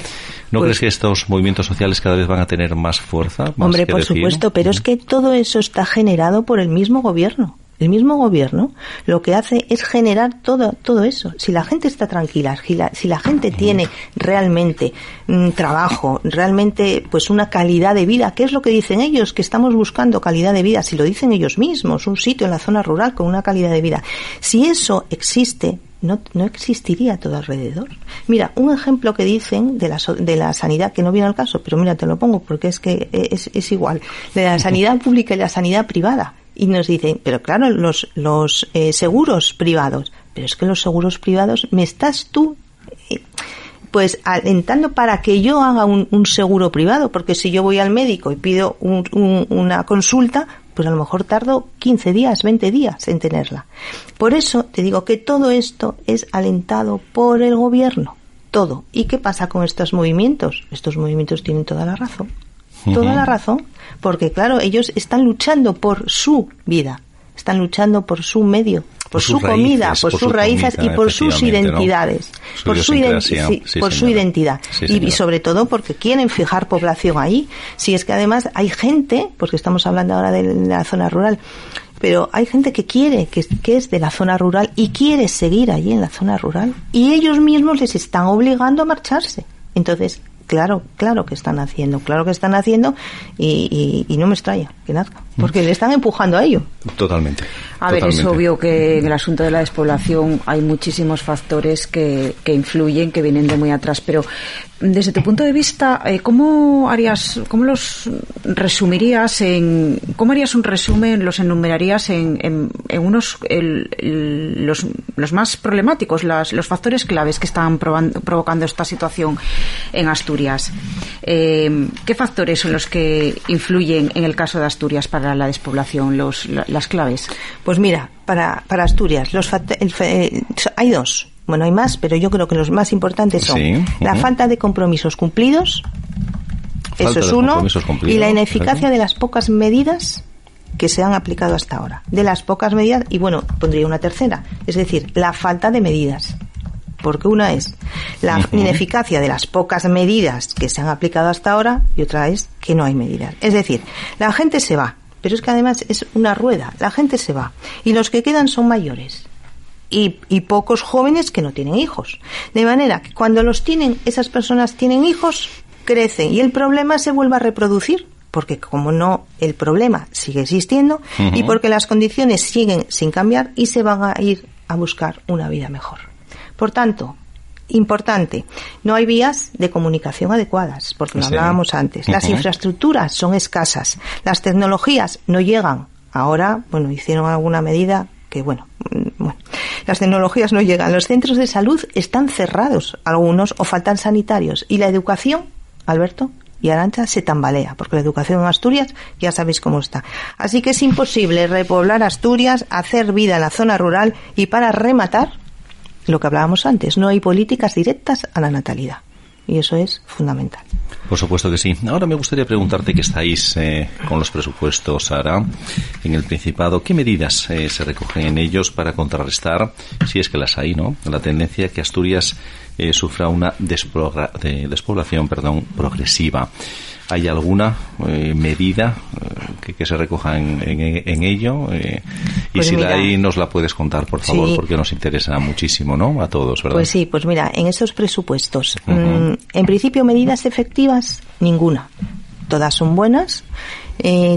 ¿No pues crees que estos movimientos sociales cada vez van a tener más fuerza? hombre, por supuesto, pero es que todo eso está generado por el mismo gobierno. El mismo gobierno lo que hace es generar todo, todo eso. Si la gente está tranquila, si la, gente tiene realmente mm, trabajo, realmente pues una calidad de vida, ¿qué es lo que dicen ellos? Que estamos buscando calidad de vida, si lo dicen ellos mismos, un sitio en la zona rural con una calidad de vida. Si eso existe, no, no, existiría todo alrededor. Mira, un ejemplo que dicen de la, de la sanidad, que no viene al caso, pero mira, te lo pongo porque es que es, es igual, de la sanidad pública y la sanidad privada y nos dicen, pero claro, los, los eh, seguros privados, pero es que los seguros privados me estás tú eh, pues alentando para que yo haga un, un, seguro privado, porque si yo voy al médico y pido una consulta, pues a lo mejor tardo 15 días, 20 días en tenerla. Por eso te digo que todo esto es alentado por el gobierno, todo. ¿Y qué pasa con estos movimientos? Estos movimientos tienen toda la razón toda la razón, porque claro, ellos están luchando por su vida, están luchando por su medio, por, su comida, por, sus raíces y por sus identidades, por, su, por su identidad. Y, sobre todo porque quieren fijar población ahí. Si es que además hay gente, porque estamos hablando ahora de la zona rural, pero hay gente que quiere, que, que, es de la zona rural y quiere seguir allí en la zona rural. Y ellos mismos les están obligando a marcharse. Entonces, claro, claro que están haciendo, claro que están haciendo y, no me extraña que nazca, porque le están empujando a ello. Totalmente. A ver, es obvio que en el asunto de la despoblación hay muchísimos factores que, que influyen, que vienen de muy atrás, pero desde tu punto de vista, eh, ¿cómo harías, cómo los resumirías en, cómo harías un resumen, los enumerarías en, en, unos, los, los, más problemáticos, las, los factores claves que están provocando esta situación en Asturias? Eh, ¿Qué factores son los que influyen en el caso de Asturias para la despoblación, los, las claves? Pues mira, para, para Asturias, los, hay dos bueno, hay más, pero yo creo que los más importantes son la falta de compromisos cumplidos, eso es uno, y la ineficacia de las pocas medidas que se han aplicado hasta ahora. De las pocas medidas, y bueno, pondría una tercera, es decir, la falta de medidas. Porque una es la ineficacia de las pocas medidas que se han aplicado hasta ahora y otra es que no hay medidas. Es decir, la gente se va, pero es que además es una rueda, la gente se va y los que quedan son mayores y, pocos jóvenes que no tienen hijos. De manera que cuando los tienen, esas personas tienen hijos, crecen y el problema se vuelve a reproducir porque como no el problema sigue existiendo y porque las condiciones siguen sin cambiar y se van a ir a buscar una vida mejor. Por tanto, importante, no hay vías de comunicación adecuadas, porque lo hablábamos antes. Las infraestructuras son escasas, las tecnologías no llegan. Ahora, bueno, hicieron alguna medida que, bueno, mm, bueno las tecnologías no llegan. Los centros de salud están cerrados, algunos, o faltan sanitarios. Y la educación, Alberto y Arancha, se tambalea, porque la educación en Asturias ya sabéis cómo está. Así que es imposible repoblar Asturias, hacer vida en la zona rural y para rematar, lo que hablábamos antes, no hay políticas directas a la natalidad. Y eso es fundamental. Por supuesto que sí. Ahora me gustaría preguntarte que estáis eh, con los presupuestos, Sara, en el Principado. ¿Qué medidas eh, se recogen en ellos para contrarrestar, si es que las hay, ¿no? La tendencia que Asturias eh, sufra una despoblación perdón, progresiva. ¿Hay alguna eh, medida eh, que, se recoja en, en, ello? Eh, y pues si la hay, nos la puedes contar, por favor, porque nos interesa muchísimo, ¿no? A todos, ¿verdad? Pues sí, pues mira, en esos presupuestos, mm, en principio, medidas efectivas, ninguna. Todas son buenas,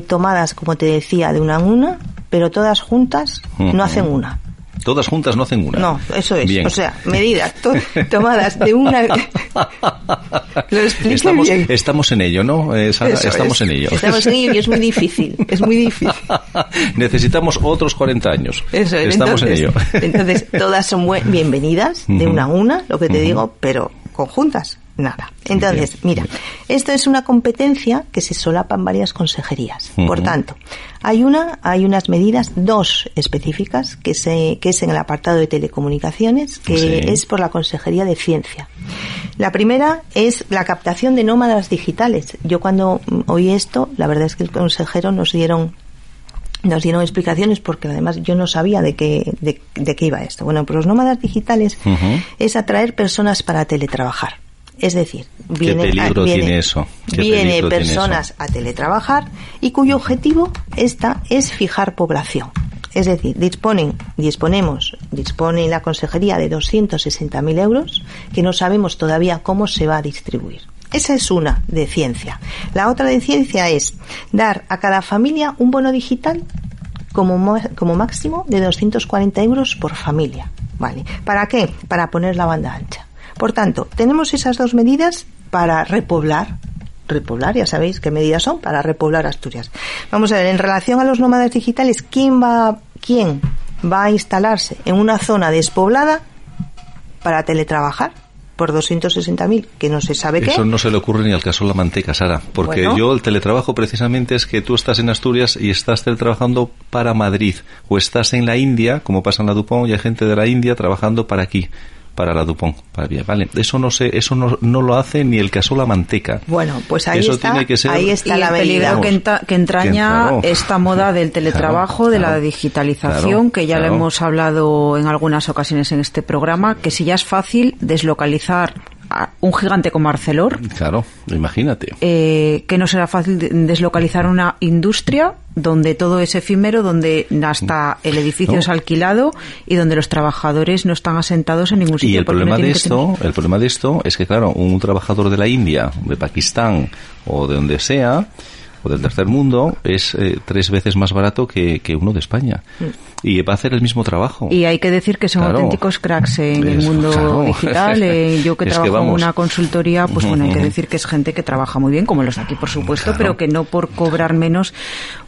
tomadas, como te decía, de una en una, pero todas juntas no hacen una. Todas juntas no hacen una. No, eso es. Bien. O sea, medidas to- [laughs] tomadas de una. Lo estamos, bien. estamos en ello, ¿no? Eh, Sara? Estamos es. en ello. Estamos en ello y es muy difícil. Es muy difícil. [laughs] Necesitamos otros 40 años. Eso es. Estamos entonces, en ello. entonces, todas son bienvenidas de una a una, lo que te digo, pero conjuntas, nada. Entonces, mira, esto es una competencia que se solapan varias consejerías. Por tanto, hay una, hay unas medidas, dos específicas, que se, que es en el apartado de telecomunicaciones, que Sí. es por la Consejería de Ciencia. La primera es la captación de nómadas digitales. Yo cuando oí esto, la verdad es que el consejero nos dieron nos dieron explicaciones porque además yo no sabía de qué, de, de qué iba esto. Bueno, pues los nómadas digitales es atraer personas para teletrabajar. Es decir, ¿Qué viene, peligro viene- tiene eso? ¿Qué viene tiene personas eso? a teletrabajar y cuyo objetivo esta es fijar población. Es decir, disponen, disponemos, dispone la consejería de 260.000 euros que no sabemos todavía cómo se va a distribuir. Esa es una de ciencia. La otra de ciencia es dar a cada familia un bono digital como, mo- como máximo de 240 euros por familia. ¿Vale? ¿Para qué? Para poner la banda ancha. Por tanto, tenemos esas dos medidas para repoblar. Repoblar, ya sabéis qué medidas son para repoblar Asturias. Vamos a ver, en relación a los nómadas digitales, ¿quién va, quién va a instalarse en una zona despoblada para teletrabajar por 260.000, que no se sabe qué? Eso no se le ocurre ni al caso de la manteca, Sara. Porque Bueno. yo el teletrabajo precisamente es que tú estás en Asturias y estás teletrabajando para Madrid. O estás en la India, como pasa en la Dupont, y hay gente de la India trabajando para aquí, para la Dupont. Para bien, vale. Eso no sé, eso no, no lo hace ni el caso la manteca. Bueno, pues ahí Eso está, tiene que ser- ahí está la medida. que, entraña esta moda del teletrabajo, Claro, de la digitalización, claro, que ya lo hemos hablado en algunas ocasiones en este programa, que si ya es fácil deslocalizar a un gigante como Arcelor, Claro, imagínate. eh, que no será fácil de- deslocalizar una industria donde todo es efímero, donde hasta el edificio No. es alquilado y donde los trabajadores no están asentados en ningún sitio. Y el no problema de que tener- esto, el problema de esto es que claro, un trabajador de la India, de Pakistán o de donde sea, o del tercer mundo, es eh, tres veces más barato que, que uno de España. Y va a hacer el mismo trabajo. Mm. Y hay que decir que son Claro. auténticos cracks en el mundo claro. digital. Eh, [laughs] yo que Es que trabajo en una consultoría, pues bueno, hay que decir que es gente que trabaja muy bien, como los de aquí, por supuesto, Claro. pero que no por cobrar menos,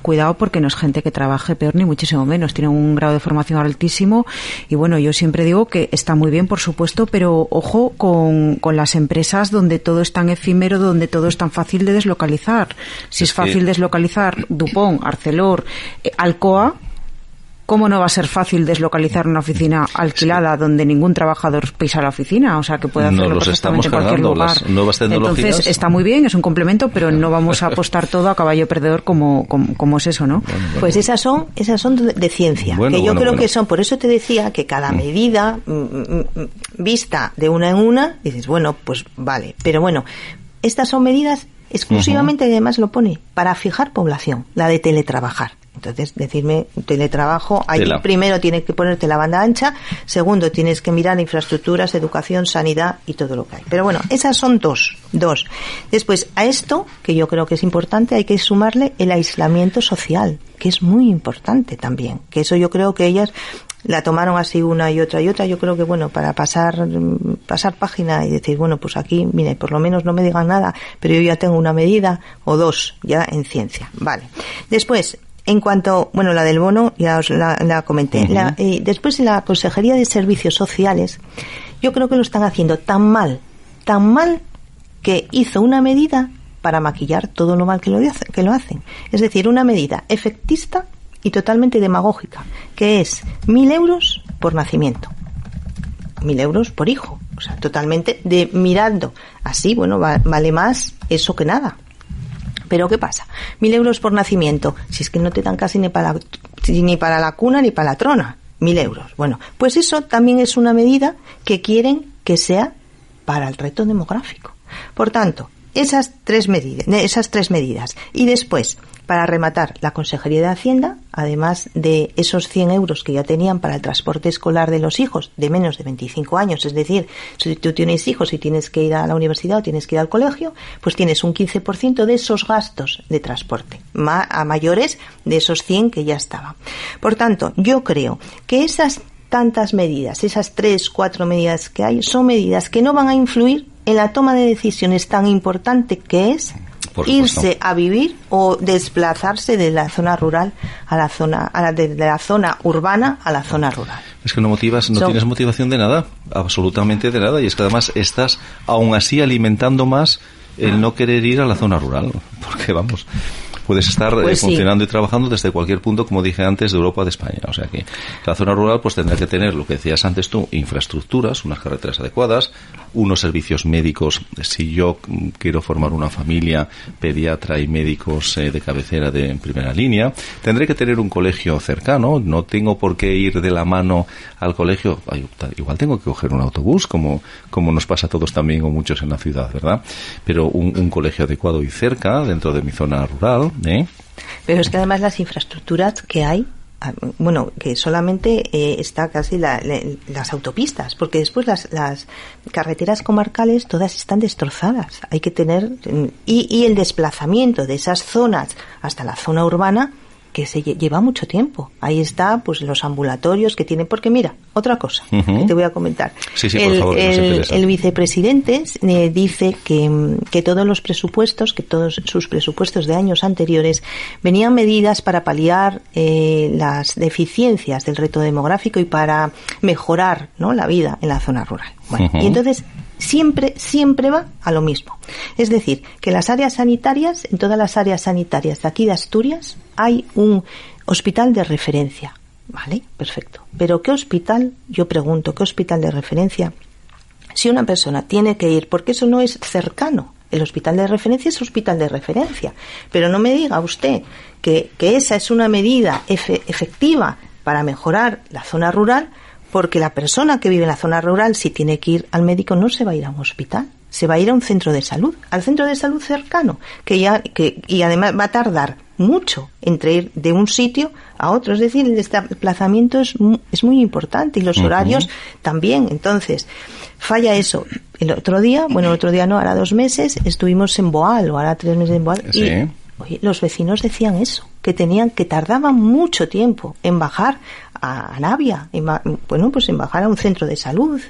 cuidado porque no es gente que trabaje peor ni muchísimo menos. Tienen un grado de formación altísimo y bueno, yo siempre digo que está muy bien, por supuesto, pero ojo con, con las empresas donde todo es tan efímero, donde todo es tan fácil de deslocalizar. Si es, Es que- fácil deslocalizar Dupont, Arcelor, eh, Alcoa, ¿Cómo no va a ser fácil deslocalizar una oficina alquilada donde ningún trabajador pisa la oficina? O sea, que puede hacerlo los perfectamente en cualquier lugar. las nuevas tecnologías. Entonces, está muy bien, es un complemento, pero no vamos a apostar todo a caballo perdedor como, como, como es eso, ¿no? Pues esas son, esas son de ciencia, Bueno, que yo bueno, creo bueno. que son, por eso te decía que cada medida mm, mm, mm, vista de una en una, dices, bueno, pues vale, pero bueno, estas son medidas exclusivamente, además lo pone, para fijar población, la de teletrabajar. Entonces, decirme, teletrabajo, Tela. primero tienes que ponerte la banda ancha, segundo tienes que mirar infraestructuras, educación, sanidad y todo lo que hay. Pero bueno, esas son dos, dos. Después, a esto, que yo creo que es importante, hay que sumarle el aislamiento social, que es muy importante también, que eso yo creo que ellas la tomaron así una y otra y otra, yo creo que bueno, para pasar, pasar página y decir, bueno, pues aquí, mire, por lo menos no me digan nada, pero yo ya tengo una medida o dos ya en ciencia. Vale. Después, en cuanto, bueno, la del bono ya os la, la comenté. La, eh, después, en la Consejería de Servicios Sociales, yo creo que lo están haciendo tan mal, tan mal, que hizo una medida para maquillar todo lo mal que lo, que lo hacen. Es decir, una medida efectista y totalmente demagógica, que es mil euros por nacimiento mil euros por hijo. O sea, totalmente de mirando. Así, bueno, va- vale más eso que nada. Pero ¿qué pasa? Mil euros por nacimiento. Si es que no te dan casi ni para la, ni para la cuna ni para la trona. Mil euros. Bueno, pues eso también es una medida que quieren que sea para el reto demográfico. Por tanto, esas tres medidas, esas tres medidas. Y después, para rematar, la Consejería de Hacienda, además de esos 100 euros que ya tenían para el transporte escolar de los hijos de menos de 25 años, es decir, si tú tienes hijos y tienes que ir a la universidad o tienes que ir al colegio, pues tienes un 15% de esos gastos de transporte, a mayores de esos 100 que ya estaban. Por tanto, yo creo que esas tantas medidas, esas tres, cuatro medidas que hay, son medidas que no van a influir en la toma de decisiones tan importante que es irse a vivir o desplazarse de la zona rural a la zona a la, de la zona urbana a la zona rural. Es que no motivas, no tienes motivación de nada, absolutamente de nada, y es que además estás aún así alimentando más el no querer ir a la zona rural, [laughs] porque vamos, puedes estar eh, pues funcionando y trabajando desde cualquier punto, como dije antes, de Europa o de España. O sea que la zona rural pues tendrá que tener lo que decías antes tú, infraestructuras, unas carreteras adecuadas, unos servicios médicos. Si yo quiero formar una familia, pediatra y médicos eh, de cabecera de primera línea, tendré que tener un colegio cercano. No tengo por qué ir de la mano al colegio. igual tengo que coger un autobús, como, como nos pasa a todos también o muchos en la ciudad, ¿verdad? Pero un, un colegio adecuado y cerca, dentro de mi zona rural, ¿eh? Pero es que además las infraestructuras que hay, ah, bueno, que solamente eh, está casi las autopistas, porque después las, las, carreteras comarcales todas están destrozadas. Hay que tener y, y el desplazamiento de esas zonas hasta la zona urbana que se lleva mucho tiempo. Ahí está, pues los ambulatorios que tienen, porque mira, otra cosa que te voy a comentar. el, vicepresidente eh, dice que, que, todos los presupuestos, que todos sus presupuestos de años anteriores venían medidas para paliar eh, las deficiencias del reto demográfico y para mejorar ¿no? la vida en la zona rural. Y entonces siempre, siempre va a lo mismo. Es decir, que las áreas sanitarias, en todas las áreas sanitarias de aquí de Asturias, hay un hospital de referencia. ¿Vale? Perfecto. Pero ¿qué hospital? Yo pregunto, ¿qué hospital de referencia? Si una persona tiene que ir, porque eso no es cercano. El hospital de referencia es hospital de referencia. Pero no me diga usted que, que esa es una medida efectiva para mejorar la zona rural, porque la persona que vive en la zona rural, si tiene que ir al médico, no se va a ir a un hospital, se va a ir a un centro de salud, al centro de salud cercano, que ya, que, y además va a tardar mucho entre ir de un sitio a otro. Es decir, el desplazamiento es, es muy importante y los horarios también. Entonces, falla eso. El otro día, bueno, el otro día no, ahora dos meses, estuvimos en Boal, o ahora tres meses en Boal, y los vecinos decían eso, que tenían, que tardaban mucho tiempo en bajar a Navia, bueno, pues en bajar a un centro de salud.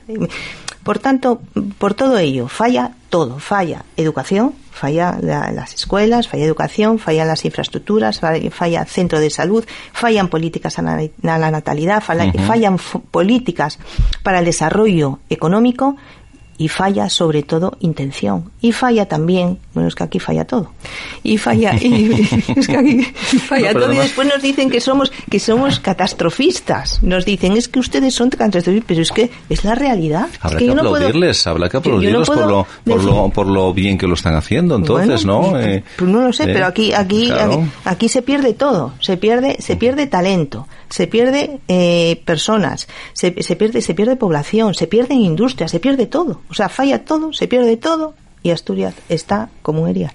Por tanto, por todo ello, falla todo, falla educación, falla las escuelas, falla educación, falla las infraestructuras, falla, centro de salud, fallan políticas a la natalidad, fallan políticas para el desarrollo económico y falla sobre todo intención. Y falla también bueno es que aquí falla todo. Y falla y, [laughs] [laughs] es que aquí falla todo. y después nos dicen que somos que somos catastrofistas. Nos dicen es que ustedes son catastrofistas pero es que es la realidad. Habrá que, que aplaudirles habrá que aplaudirles por lo por lo por lo bien que lo están haciendo entonces no pues, eh, pues no lo sé pero aquí aquí, aquí se pierde todo. Se pierde se pierde talento se pierde eh, personas se, se pierde se pierde población se pierden industrias se pierde todo o sea, falla todo, se pierde todo y Asturias está como un erial.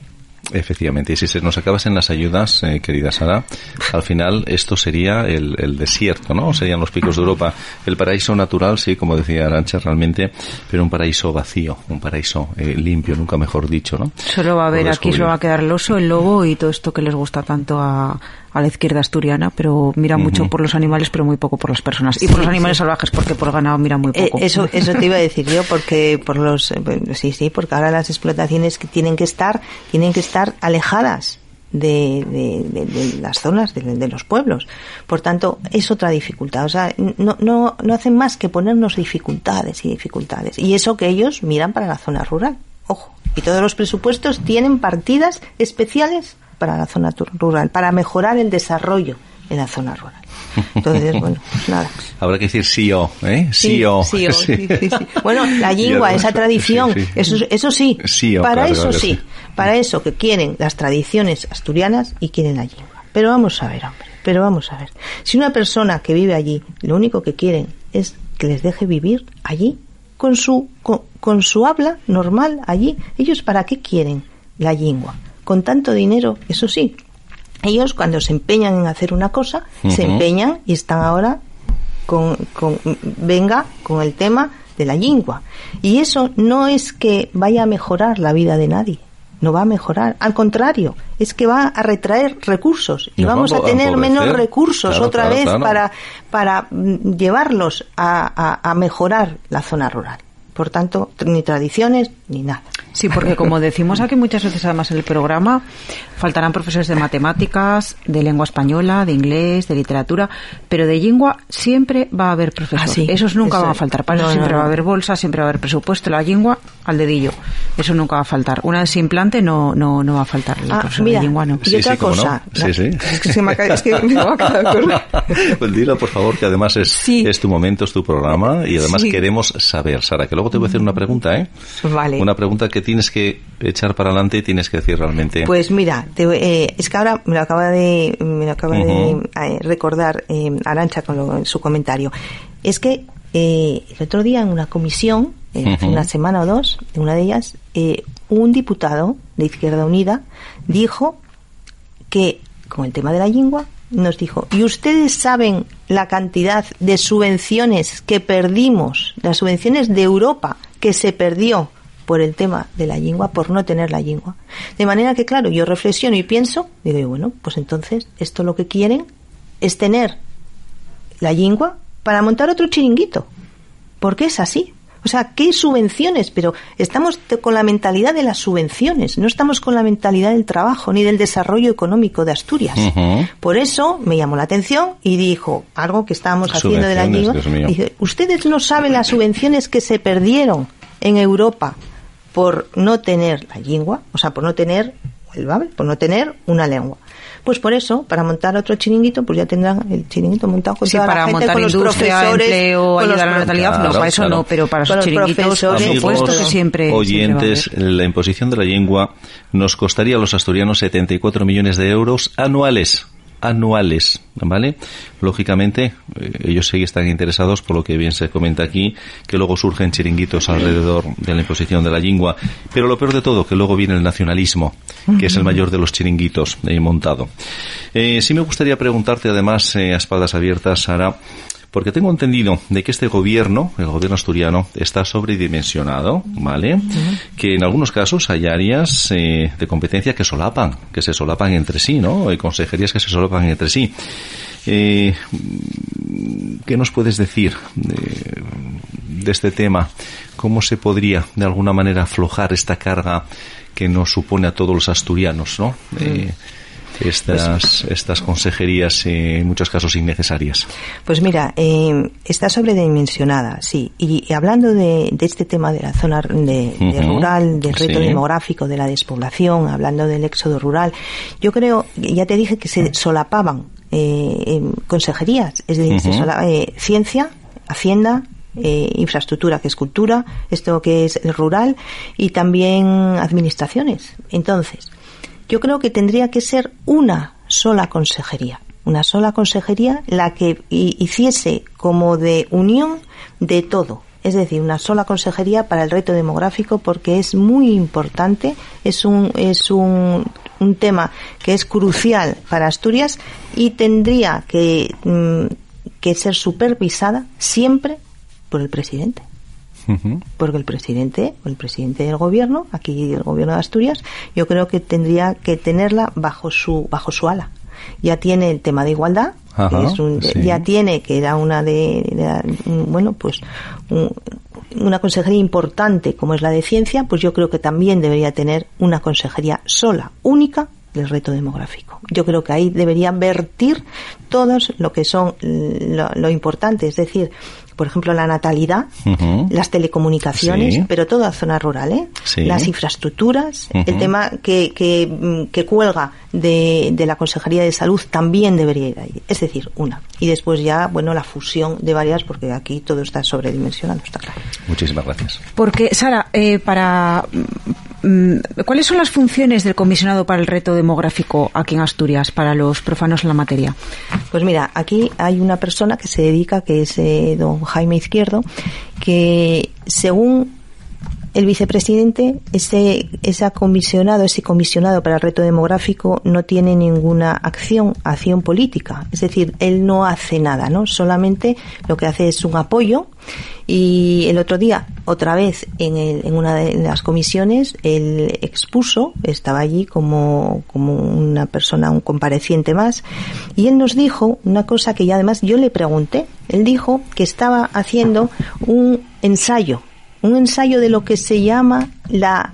Efectivamente, y si se nos acabasen las ayudas, eh, querida Sara, al final esto sería el, el, desierto, ¿no? Serían los picos de Europa. El paraíso natural, sí, como decía Arancha, realmente, pero un paraíso vacío, un paraíso eh, limpio, nunca mejor dicho, ¿no? Solo va a haber, aquí solo va a quedar el oso, el lobo y todo esto que les gusta tanto a, a la izquierda asturiana, pero mira mucho por los animales, pero muy poco por las personas. Y por los animales salvajes, porque por ganado mira muy eh, poco. eso, [laughs] eso te iba a decir yo, porque por los, eh, sí, sí, porque ahora las explotaciones que tienen que estar, tienen que estar alejadas de, de, de, las zonas, de, los pueblos. Por tanto, es otra dificultad. O sea, no, no, no hacen más que ponernos dificultades y dificultades. Y eso que ellos miran para la zona rural. Ojo. Y todos los presupuestos tienen partidas especiales para la zona rural, para mejorar el desarrollo en la zona rural. Entonces, [laughs] bueno, pues nada. Habrá que decir sí o, ¿eh? Sí, o. [laughs] Sí, sí, bueno, la lingua, esa tradición, eso, eso sí. para eso sí. Para eso que quieren las tradiciones asturianas y quieren la lingua. Pero vamos a ver, hombre, pero vamos a ver. Si una persona que vive allí, lo único que quieren es que les deje vivir allí con su, con su habla normal allí, ellos para qué quieren la lingua? Con tanto dinero, eso sí, ellos cuando se empeñan en hacer una cosa, se empeñan y están ahora con, con, venga con el tema de la lengua. Y eso no es que vaya a mejorar la vida de nadie. no va a mejorar. Al contrario, es que va a retraer recursos y Nos vamos va a a tener menos recursos Claro, otra claro, vez claro. para, para mm, llevarlos a, a- a mejorar la zona rural. Por tanto, ni tradiciones ni nada. Sí, porque como decimos aquí muchas veces además en el programa, faltarán profesores de matemáticas, de lengua española, de inglés, de literatura, pero de lengua siempre va a haber profesores. Ah, sí. Esos nunca Eso- van a faltar. Para eso siempre no, va a haber bolsa, siempre va a haber presupuesto. La lengua al dedillo. Eso nunca va a faltar. Una vez se implante no, no, no va a faltar. El Ah, profesor mira, de lengua no. y Sí, otra sí, cómo no. cosa. Sí, sí. [laughs] Es que se me acaba, es que me. [laughs] Pues dilo, por favor, que además es, Sí. es tu momento, es tu programa y además Sí. queremos saber, Sara, que luego te voy a hacer una pregunta, ¿eh? Vale. Una pregunta que tienes que echar para adelante y tienes que decir realmente. Pues mira, te- eh, es que ahora me lo acaba de, me lo acaba de eh, recordar eh, Arancha con lo- su comentario. Es que el otro día en una comisión, eh, hace una semana o dos, en una de ellas, eh, un diputado de Izquierda Unida dijo que con el tema de la lengua nos dijo, ¿y ustedes saben la cantidad de subvenciones que perdimos, las subvenciones de Europa que se perdió por el tema de la lengua, por no tener la lengua? De manera que, claro, yo reflexiono y pienso, digo, bueno, pues entonces esto lo que quieren es tener la lengua para montar otro chiringuito. Porque es así. O sea, ¿qué subvenciones? Pero estamos con la mentalidad de las subvenciones, no estamos con la mentalidad del trabajo ni del desarrollo económico de Asturias. Por eso me llamó la atención y dijo algo que estábamos haciendo de la lengua. Dice, ustedes no saben las subvenciones que se perdieron en Europa por no tener la lengua, o sea, por no tener el babel, por no tener una lengua. Pues por eso, para montar otro chiringuito, pues ya tendrán el chiringuito montado con Sí, toda la para gente, montar con los profesores, empleo, con los ayudar a la natalidad, no, Claro, para eso claro. no, pero para los chiringuitos, por profesores, supuesto que siempre. oyentes, siempre va a haber. la imposición de la lengua nos costaría a los asturianos 74 millones de euros anuales. Anuales, ¿vale? Lógicamente, eh, ellos sí están interesados, por lo que bien se comenta aquí, que luego surgen chiringuitos alrededor de la imposición de la lengua. Pero lo peor de todo, que luego viene el nacionalismo, que es el mayor de los chiringuitos eh, montado. Eh, sí me gustaría preguntarte, además, eh, a espaldas abiertas, Sara, porque tengo entendido de que este gobierno, el gobierno asturiano, está sobredimensionado, ¿vale? Que en algunos casos hay áreas eh, de competencia que solapan, que se solapan entre sí, ¿no? Hay consejerías que se solapan entre sí. Eh, ¿Qué nos puedes decir de, de este tema? ¿Cómo se podría, de alguna manera, aflojar esta carga que nos supone a todos los asturianos, ¿no? Eh, estas, estas consejerías eh, en muchos casos innecesarias. Pues mira, eh, está sobredimensionada, sí. Y, y hablando de, de este tema de la zona de, rural, del reto sí. demográfico, de la despoblación, hablando del éxodo rural, yo creo, ya te dije que se solapaban eh, consejerías, es decir, se Ujú. sola- eh, ciencia, hacienda, eh, infraestructura, que es cultura, esto que es el rural, y también administraciones. Entonces, yo creo que tendría que ser una sola consejería, una sola consejería la que hi- hiciese como de unión de todo. Es decir, una sola consejería para el reto demográfico porque es muy importante, es un, es un, un tema que es crucial para Asturias y tendría que, mm, que ser supervisada siempre por el presidente Porque el presidente o el presidente del gobierno aquí el gobierno de Asturias yo creo que tendría que tenerla bajo su bajo su ala ya tiene el tema de igualdad que Ajá, es un- sí. ya tiene que era una de, bueno pues un- una consejería importante como es la de ciencia pues yo creo que también debería tener una consejería sola única del reto demográfico. Yo creo que ahí deberían vertir todos lo que son lo, lo importante, es decir, por ejemplo, la natalidad, las telecomunicaciones, Sí. pero toda zona rural, ¿eh? Sí. Las infraestructuras, el tema que, que, mm, que cuelga de, de la Consejería de Salud también debería ir ahí. Es decir, una. Y después ya, bueno, la fusión de varias, porque aquí todo está sobredimensionado, está claro. Muchísimas gracias. Porque, Sara, eh, para. Mm, ¿Cuáles son las funciones del comisionado para el reto demográfico aquí en Asturias, para los profanos en la materia? Pues mira, aquí hay una persona que se dedica, que es eh, don Jaime Izquierdo, que según el vicepresidente, ese, ese comisionado, ese comisionado para el reto demográfico no tiene ninguna acción, acción política. Es decir, él no hace nada, ¿no? Solamente lo que hace es un apoyo y el otro día, otra vez, en, el, en una de las comisiones, él expuso, estaba allí como, como una persona, un compareciente más, y él nos dijo una cosa que ya además yo le pregunté. Él dijo que estaba haciendo un ensayo un ensayo de lo que se llama la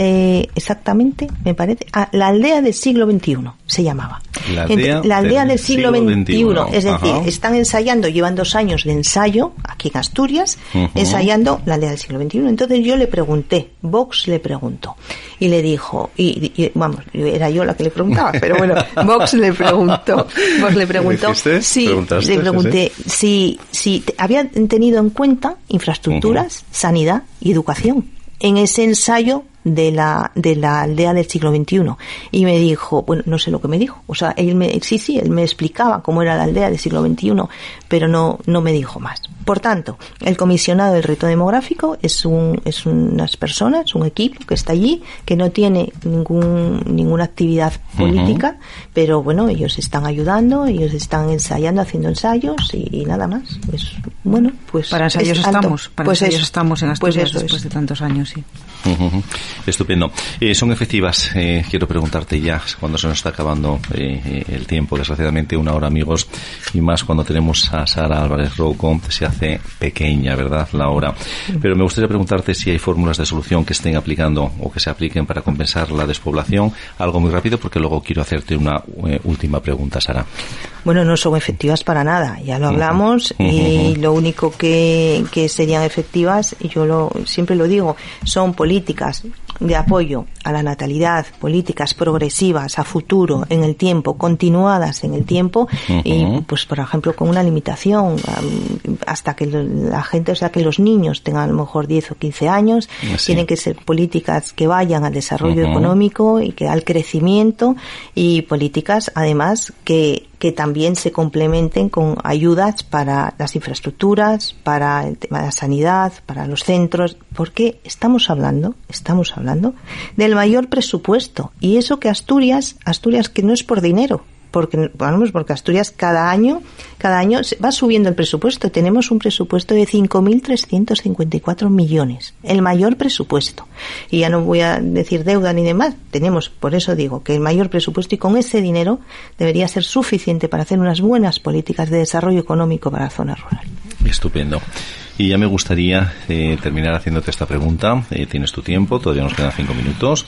eh, exactamente, me parece, ah, la aldea del siglo XXI se llamaba. La aldea, del, siglo, XXI. Es decir, están ensayando, llevan dos años de ensayo aquí en Asturias, ensayando la aldea del siglo XXI. Entonces yo le pregunté, Vox le preguntó, y le dijo, y, vamos, era yo la que le preguntaba, pero bueno, [laughs] Vox le preguntó, Vox le preguntó, sí, le pregunté si, si habían tenido en cuenta infraestructuras, sanidad y educación en ese ensayo de la, de la aldea del siglo XXI. Y me dijo, bueno, no sé lo que me dijo. O sea, él me, sí, sí, él me explicaba cómo era la aldea del siglo XXI, pero no, no me dijo más. Por tanto, el comisionado del reto demográfico es un, es unas personas, un equipo que está allí, que no tiene ningún, ninguna actividad política, pero bueno, ellos están ayudando, ellos están ensayando, haciendo ensayos y, nada más. Pues, bueno, pues. Para ensayos estamos, para pues ensayos estamos en pues Asturias después de tantos años, sí. Estupendo. Eh, ¿Son efectivas? Eh, quiero preguntarte ya, cuando se nos está acabando eh, el tiempo, desgraciadamente una hora, amigos, y más cuando tenemos a Sara Álvarez Rouco, se hace pequeña, ¿verdad?, la hora. Pero me gustaría preguntarte si hay fórmulas de solución que estén aplicando o que se apliquen para compensar la despoblación. Algo muy rápido, porque luego quiero hacerte una última pregunta, Sara. Bueno, no son efectivas para nada, ya lo hablamos, y lo único que, que serían efectivas, y yo lo, siempre lo digo, son políticas de apoyo a la natalidad, políticas progresivas a futuro, en el tiempo, continuadas en el tiempo, y pues por ejemplo con una limitación hasta que la gente, o sea que los niños tengan a lo mejor 10 o 15 años, tienen que ser políticas que vayan al desarrollo económico y que al crecimiento y políticas además que que también se complementen con ayudas para las infraestructuras, para el tema de la sanidad, para los centros, porque estamos hablando, estamos hablando del mayor presupuesto y eso que Asturias, Asturias que no es por dinero, porque vamos porque Asturias cada año cada año va subiendo el presupuesto. Tenemos un presupuesto de 5.354 millones el mayor presupuesto. Y ya no voy a decir deuda ni demás. Tenemos por eso digo que el mayor presupuesto y con ese dinero debería ser suficiente para hacer unas buenas políticas de desarrollo económico para la zona rural. Estupendo. Y ya me gustaría eh, terminar haciéndote esta pregunta. Eh, tienes tu tiempo, todavía nos quedan cinco minutos.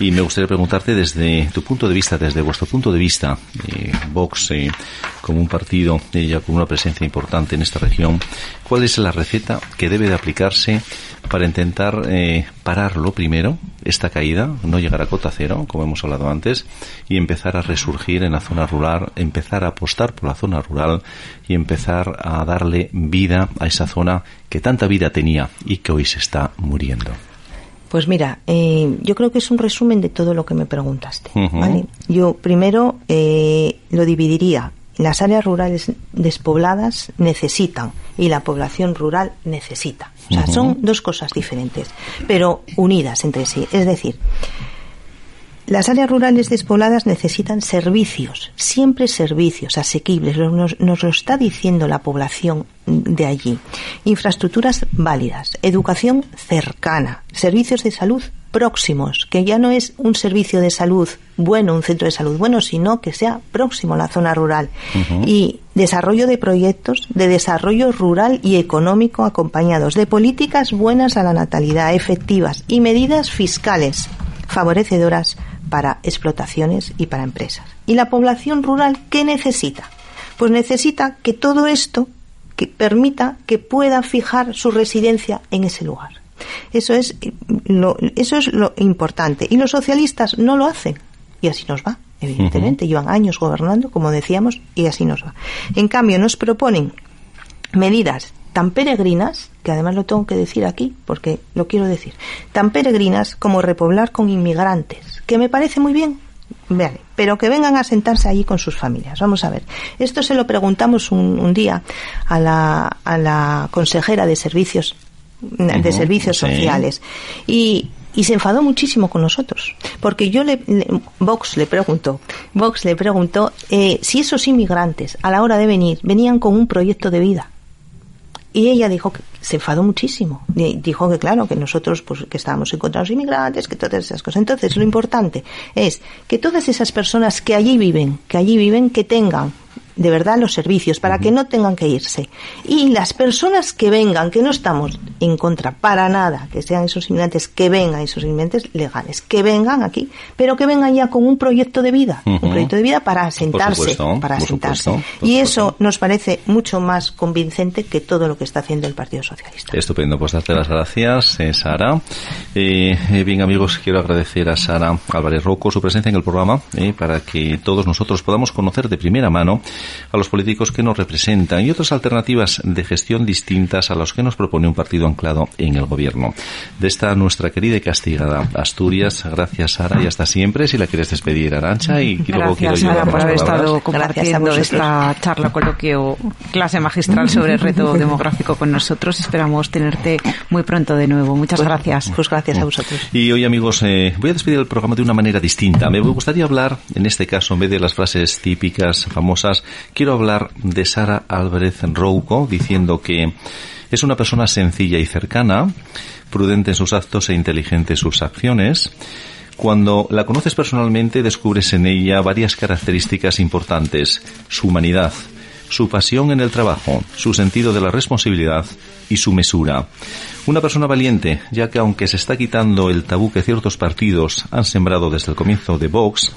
Y me gustaría preguntarte desde tu punto de vista, desde vuestro punto de vista, eh, Vox eh, como un partido eh, ya con una presencia importante en esta región, ¿cuál es la receta que debe de aplicarse para intentar eh, pararlo primero, esta caída, no llegar a cota cero, como hemos hablado antes, y empezar a resurgir en la zona rural, empezar a apostar por la zona rural y empezar a darle vida a esa zona que tanta vida tenía y que hoy se está muriendo? Pues mira, eh, yo creo que es un resumen de todo lo que me preguntaste. Yo primero eh, lo dividiría. Las áreas rurales despobladas necesitan y la población rural necesita. O sea, son dos cosas diferentes, pero unidas entre sí. Es decir, las áreas rurales despobladas necesitan servicios, siempre servicios asequibles, nos, lo está diciendo la población de allí. Infraestructuras válidas, educación cercana, servicios de salud próximos, que ya no es un servicio de salud bueno, un centro de salud bueno, sino que sea próximo a la zona rural. Y desarrollo de proyectos de desarrollo rural y económico acompañados de políticas buenas a la natalidad, efectivas y medidas fiscales favorecedoras para explotaciones y para empresas. ¿Y la población rural qué necesita? Pues necesita que todo esto que permita que pueda fijar su residencia en ese lugar. Eso es lo, eso es lo importante. Y los socialistas no lo hacen. Y así nos va, evidentemente. Llevan años gobernando, como decíamos, y así nos va. En cambio, nos proponen medidas tan peregrinas, que además lo tengo que decir aquí, porque lo quiero decir, tan peregrinas como repoblar con inmigrantes, que me parece muy bien, Vale, pero que vengan a sentarse allí con sus familias. Vamos a ver. Esto se lo preguntamos un, día a la, a la consejera de Servicios de servicios sociales. Y, y se enfadó muchísimo con nosotros porque yo le, Vox le preguntó Vox le preguntó eh, si esos inmigrantes a la hora de venir venían con un proyecto de vida y ella dijo que se enfadó muchísimo. Dijo que claro, que nosotros pues que estábamos en contra de los inmigrantes, que todas esas cosas. Entonces, lo importante es que todas esas personas que allí viven, que allí viven, que tengan de verdad los servicios para que no tengan que irse. Y las personas que vengan, que no estamos en contra para nada, que sean esos inmigrantes, que vengan esos inmigrantes legales, que vengan aquí, pero que vengan ya con un proyecto de vida, un proyecto de vida para asentarse, para asentarse. y eso nos parece mucho más convincente que todo lo que está haciendo el Partido Socialista. Estupendo, pues darte las gracias, eh, Sara. Eh, eh, bien, amigos, quiero agradecer a Sara Álvarez Roco su presencia en el programa para que todos nosotros podamos conocer de primera mano a los políticos que nos representan y otras alternativas de gestión distintas a los que nos propone un partido anclado en el gobierno. De esta nuestra querida y castigada Asturias, gracias Sara y hasta siempre. Si la quieres despedir, Arancha, y luego quiero Sara, por haber estado compartiendo esta charla, coloquio, clase magistral sobre el reto [laughs] demográfico con nosotros. Esperamos tenerte muy pronto de nuevo. Muchas pues, gracias. Pues gracias a vosotros. Y hoy, amigos, eh, voy a despedir el programa de una manera distinta. Me gustaría hablar, en este caso, en vez de las frases típicas, famosas, quiero hablar de Sara Álvarez Rouco diciendo que es una persona sencilla y cercana, prudente en sus actos e inteligente en sus acciones. Cuando la conoces personalmente descubres en ella varias características importantes, su humanidad, su pasión en el trabajo, su sentido de la responsabilidad y su mesura. Una persona valiente, ya que aunque se está quitando el tabú que ciertos partidos han sembrado desde el comienzo de Vox,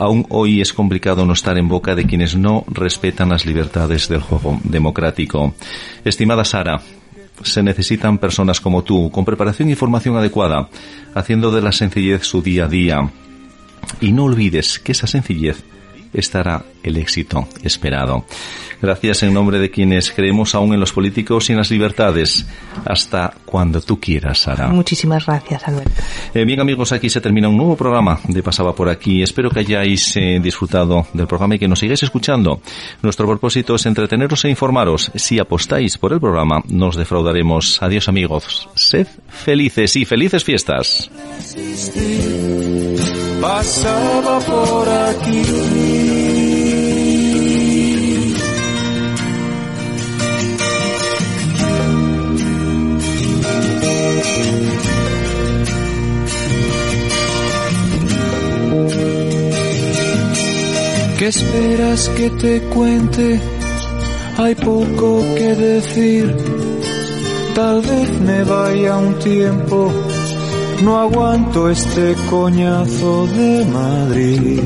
aún hoy es complicado no estar en boca de quienes no respetan las libertades del juego democrático. Estimada Sara, se necesitan personas como tú, con preparación y formación adecuada, haciendo de la sencillez su día a día. Y no olvides que esa sencillez estará el éxito esperado. Gracias en nombre de quienes creemos aún en los políticos y en las libertades. Hasta cuando tú quieras, Sara. Muchísimas gracias, Alberto. Eh, bien, amigos, aquí se termina un nuevo programa de Pasaba por aquí. Espero que hayáis eh, disfrutado del programa y que nos sigáis escuchando. Nuestro propósito es entreteneros e informaros. Si apostáis por el programa, nos defraudaremos. Adiós, amigos. Sed felices y felices fiestas. Pasaba por aquí. ¿Qué esperas que te cuente? Hay poco que decir. Tal vez me vaya un tiempo. No aguanto este coñazo de Madrid.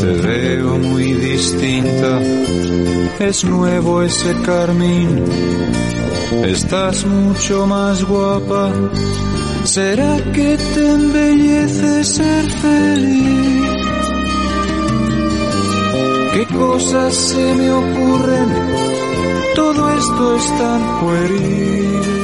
Te veo muy distinta. Es nuevo ese carmín. Estás mucho más guapa. ¿Será que te embellece ser feliz? ¿Qué cosas se me ocurren? Todo esto es tan pueril.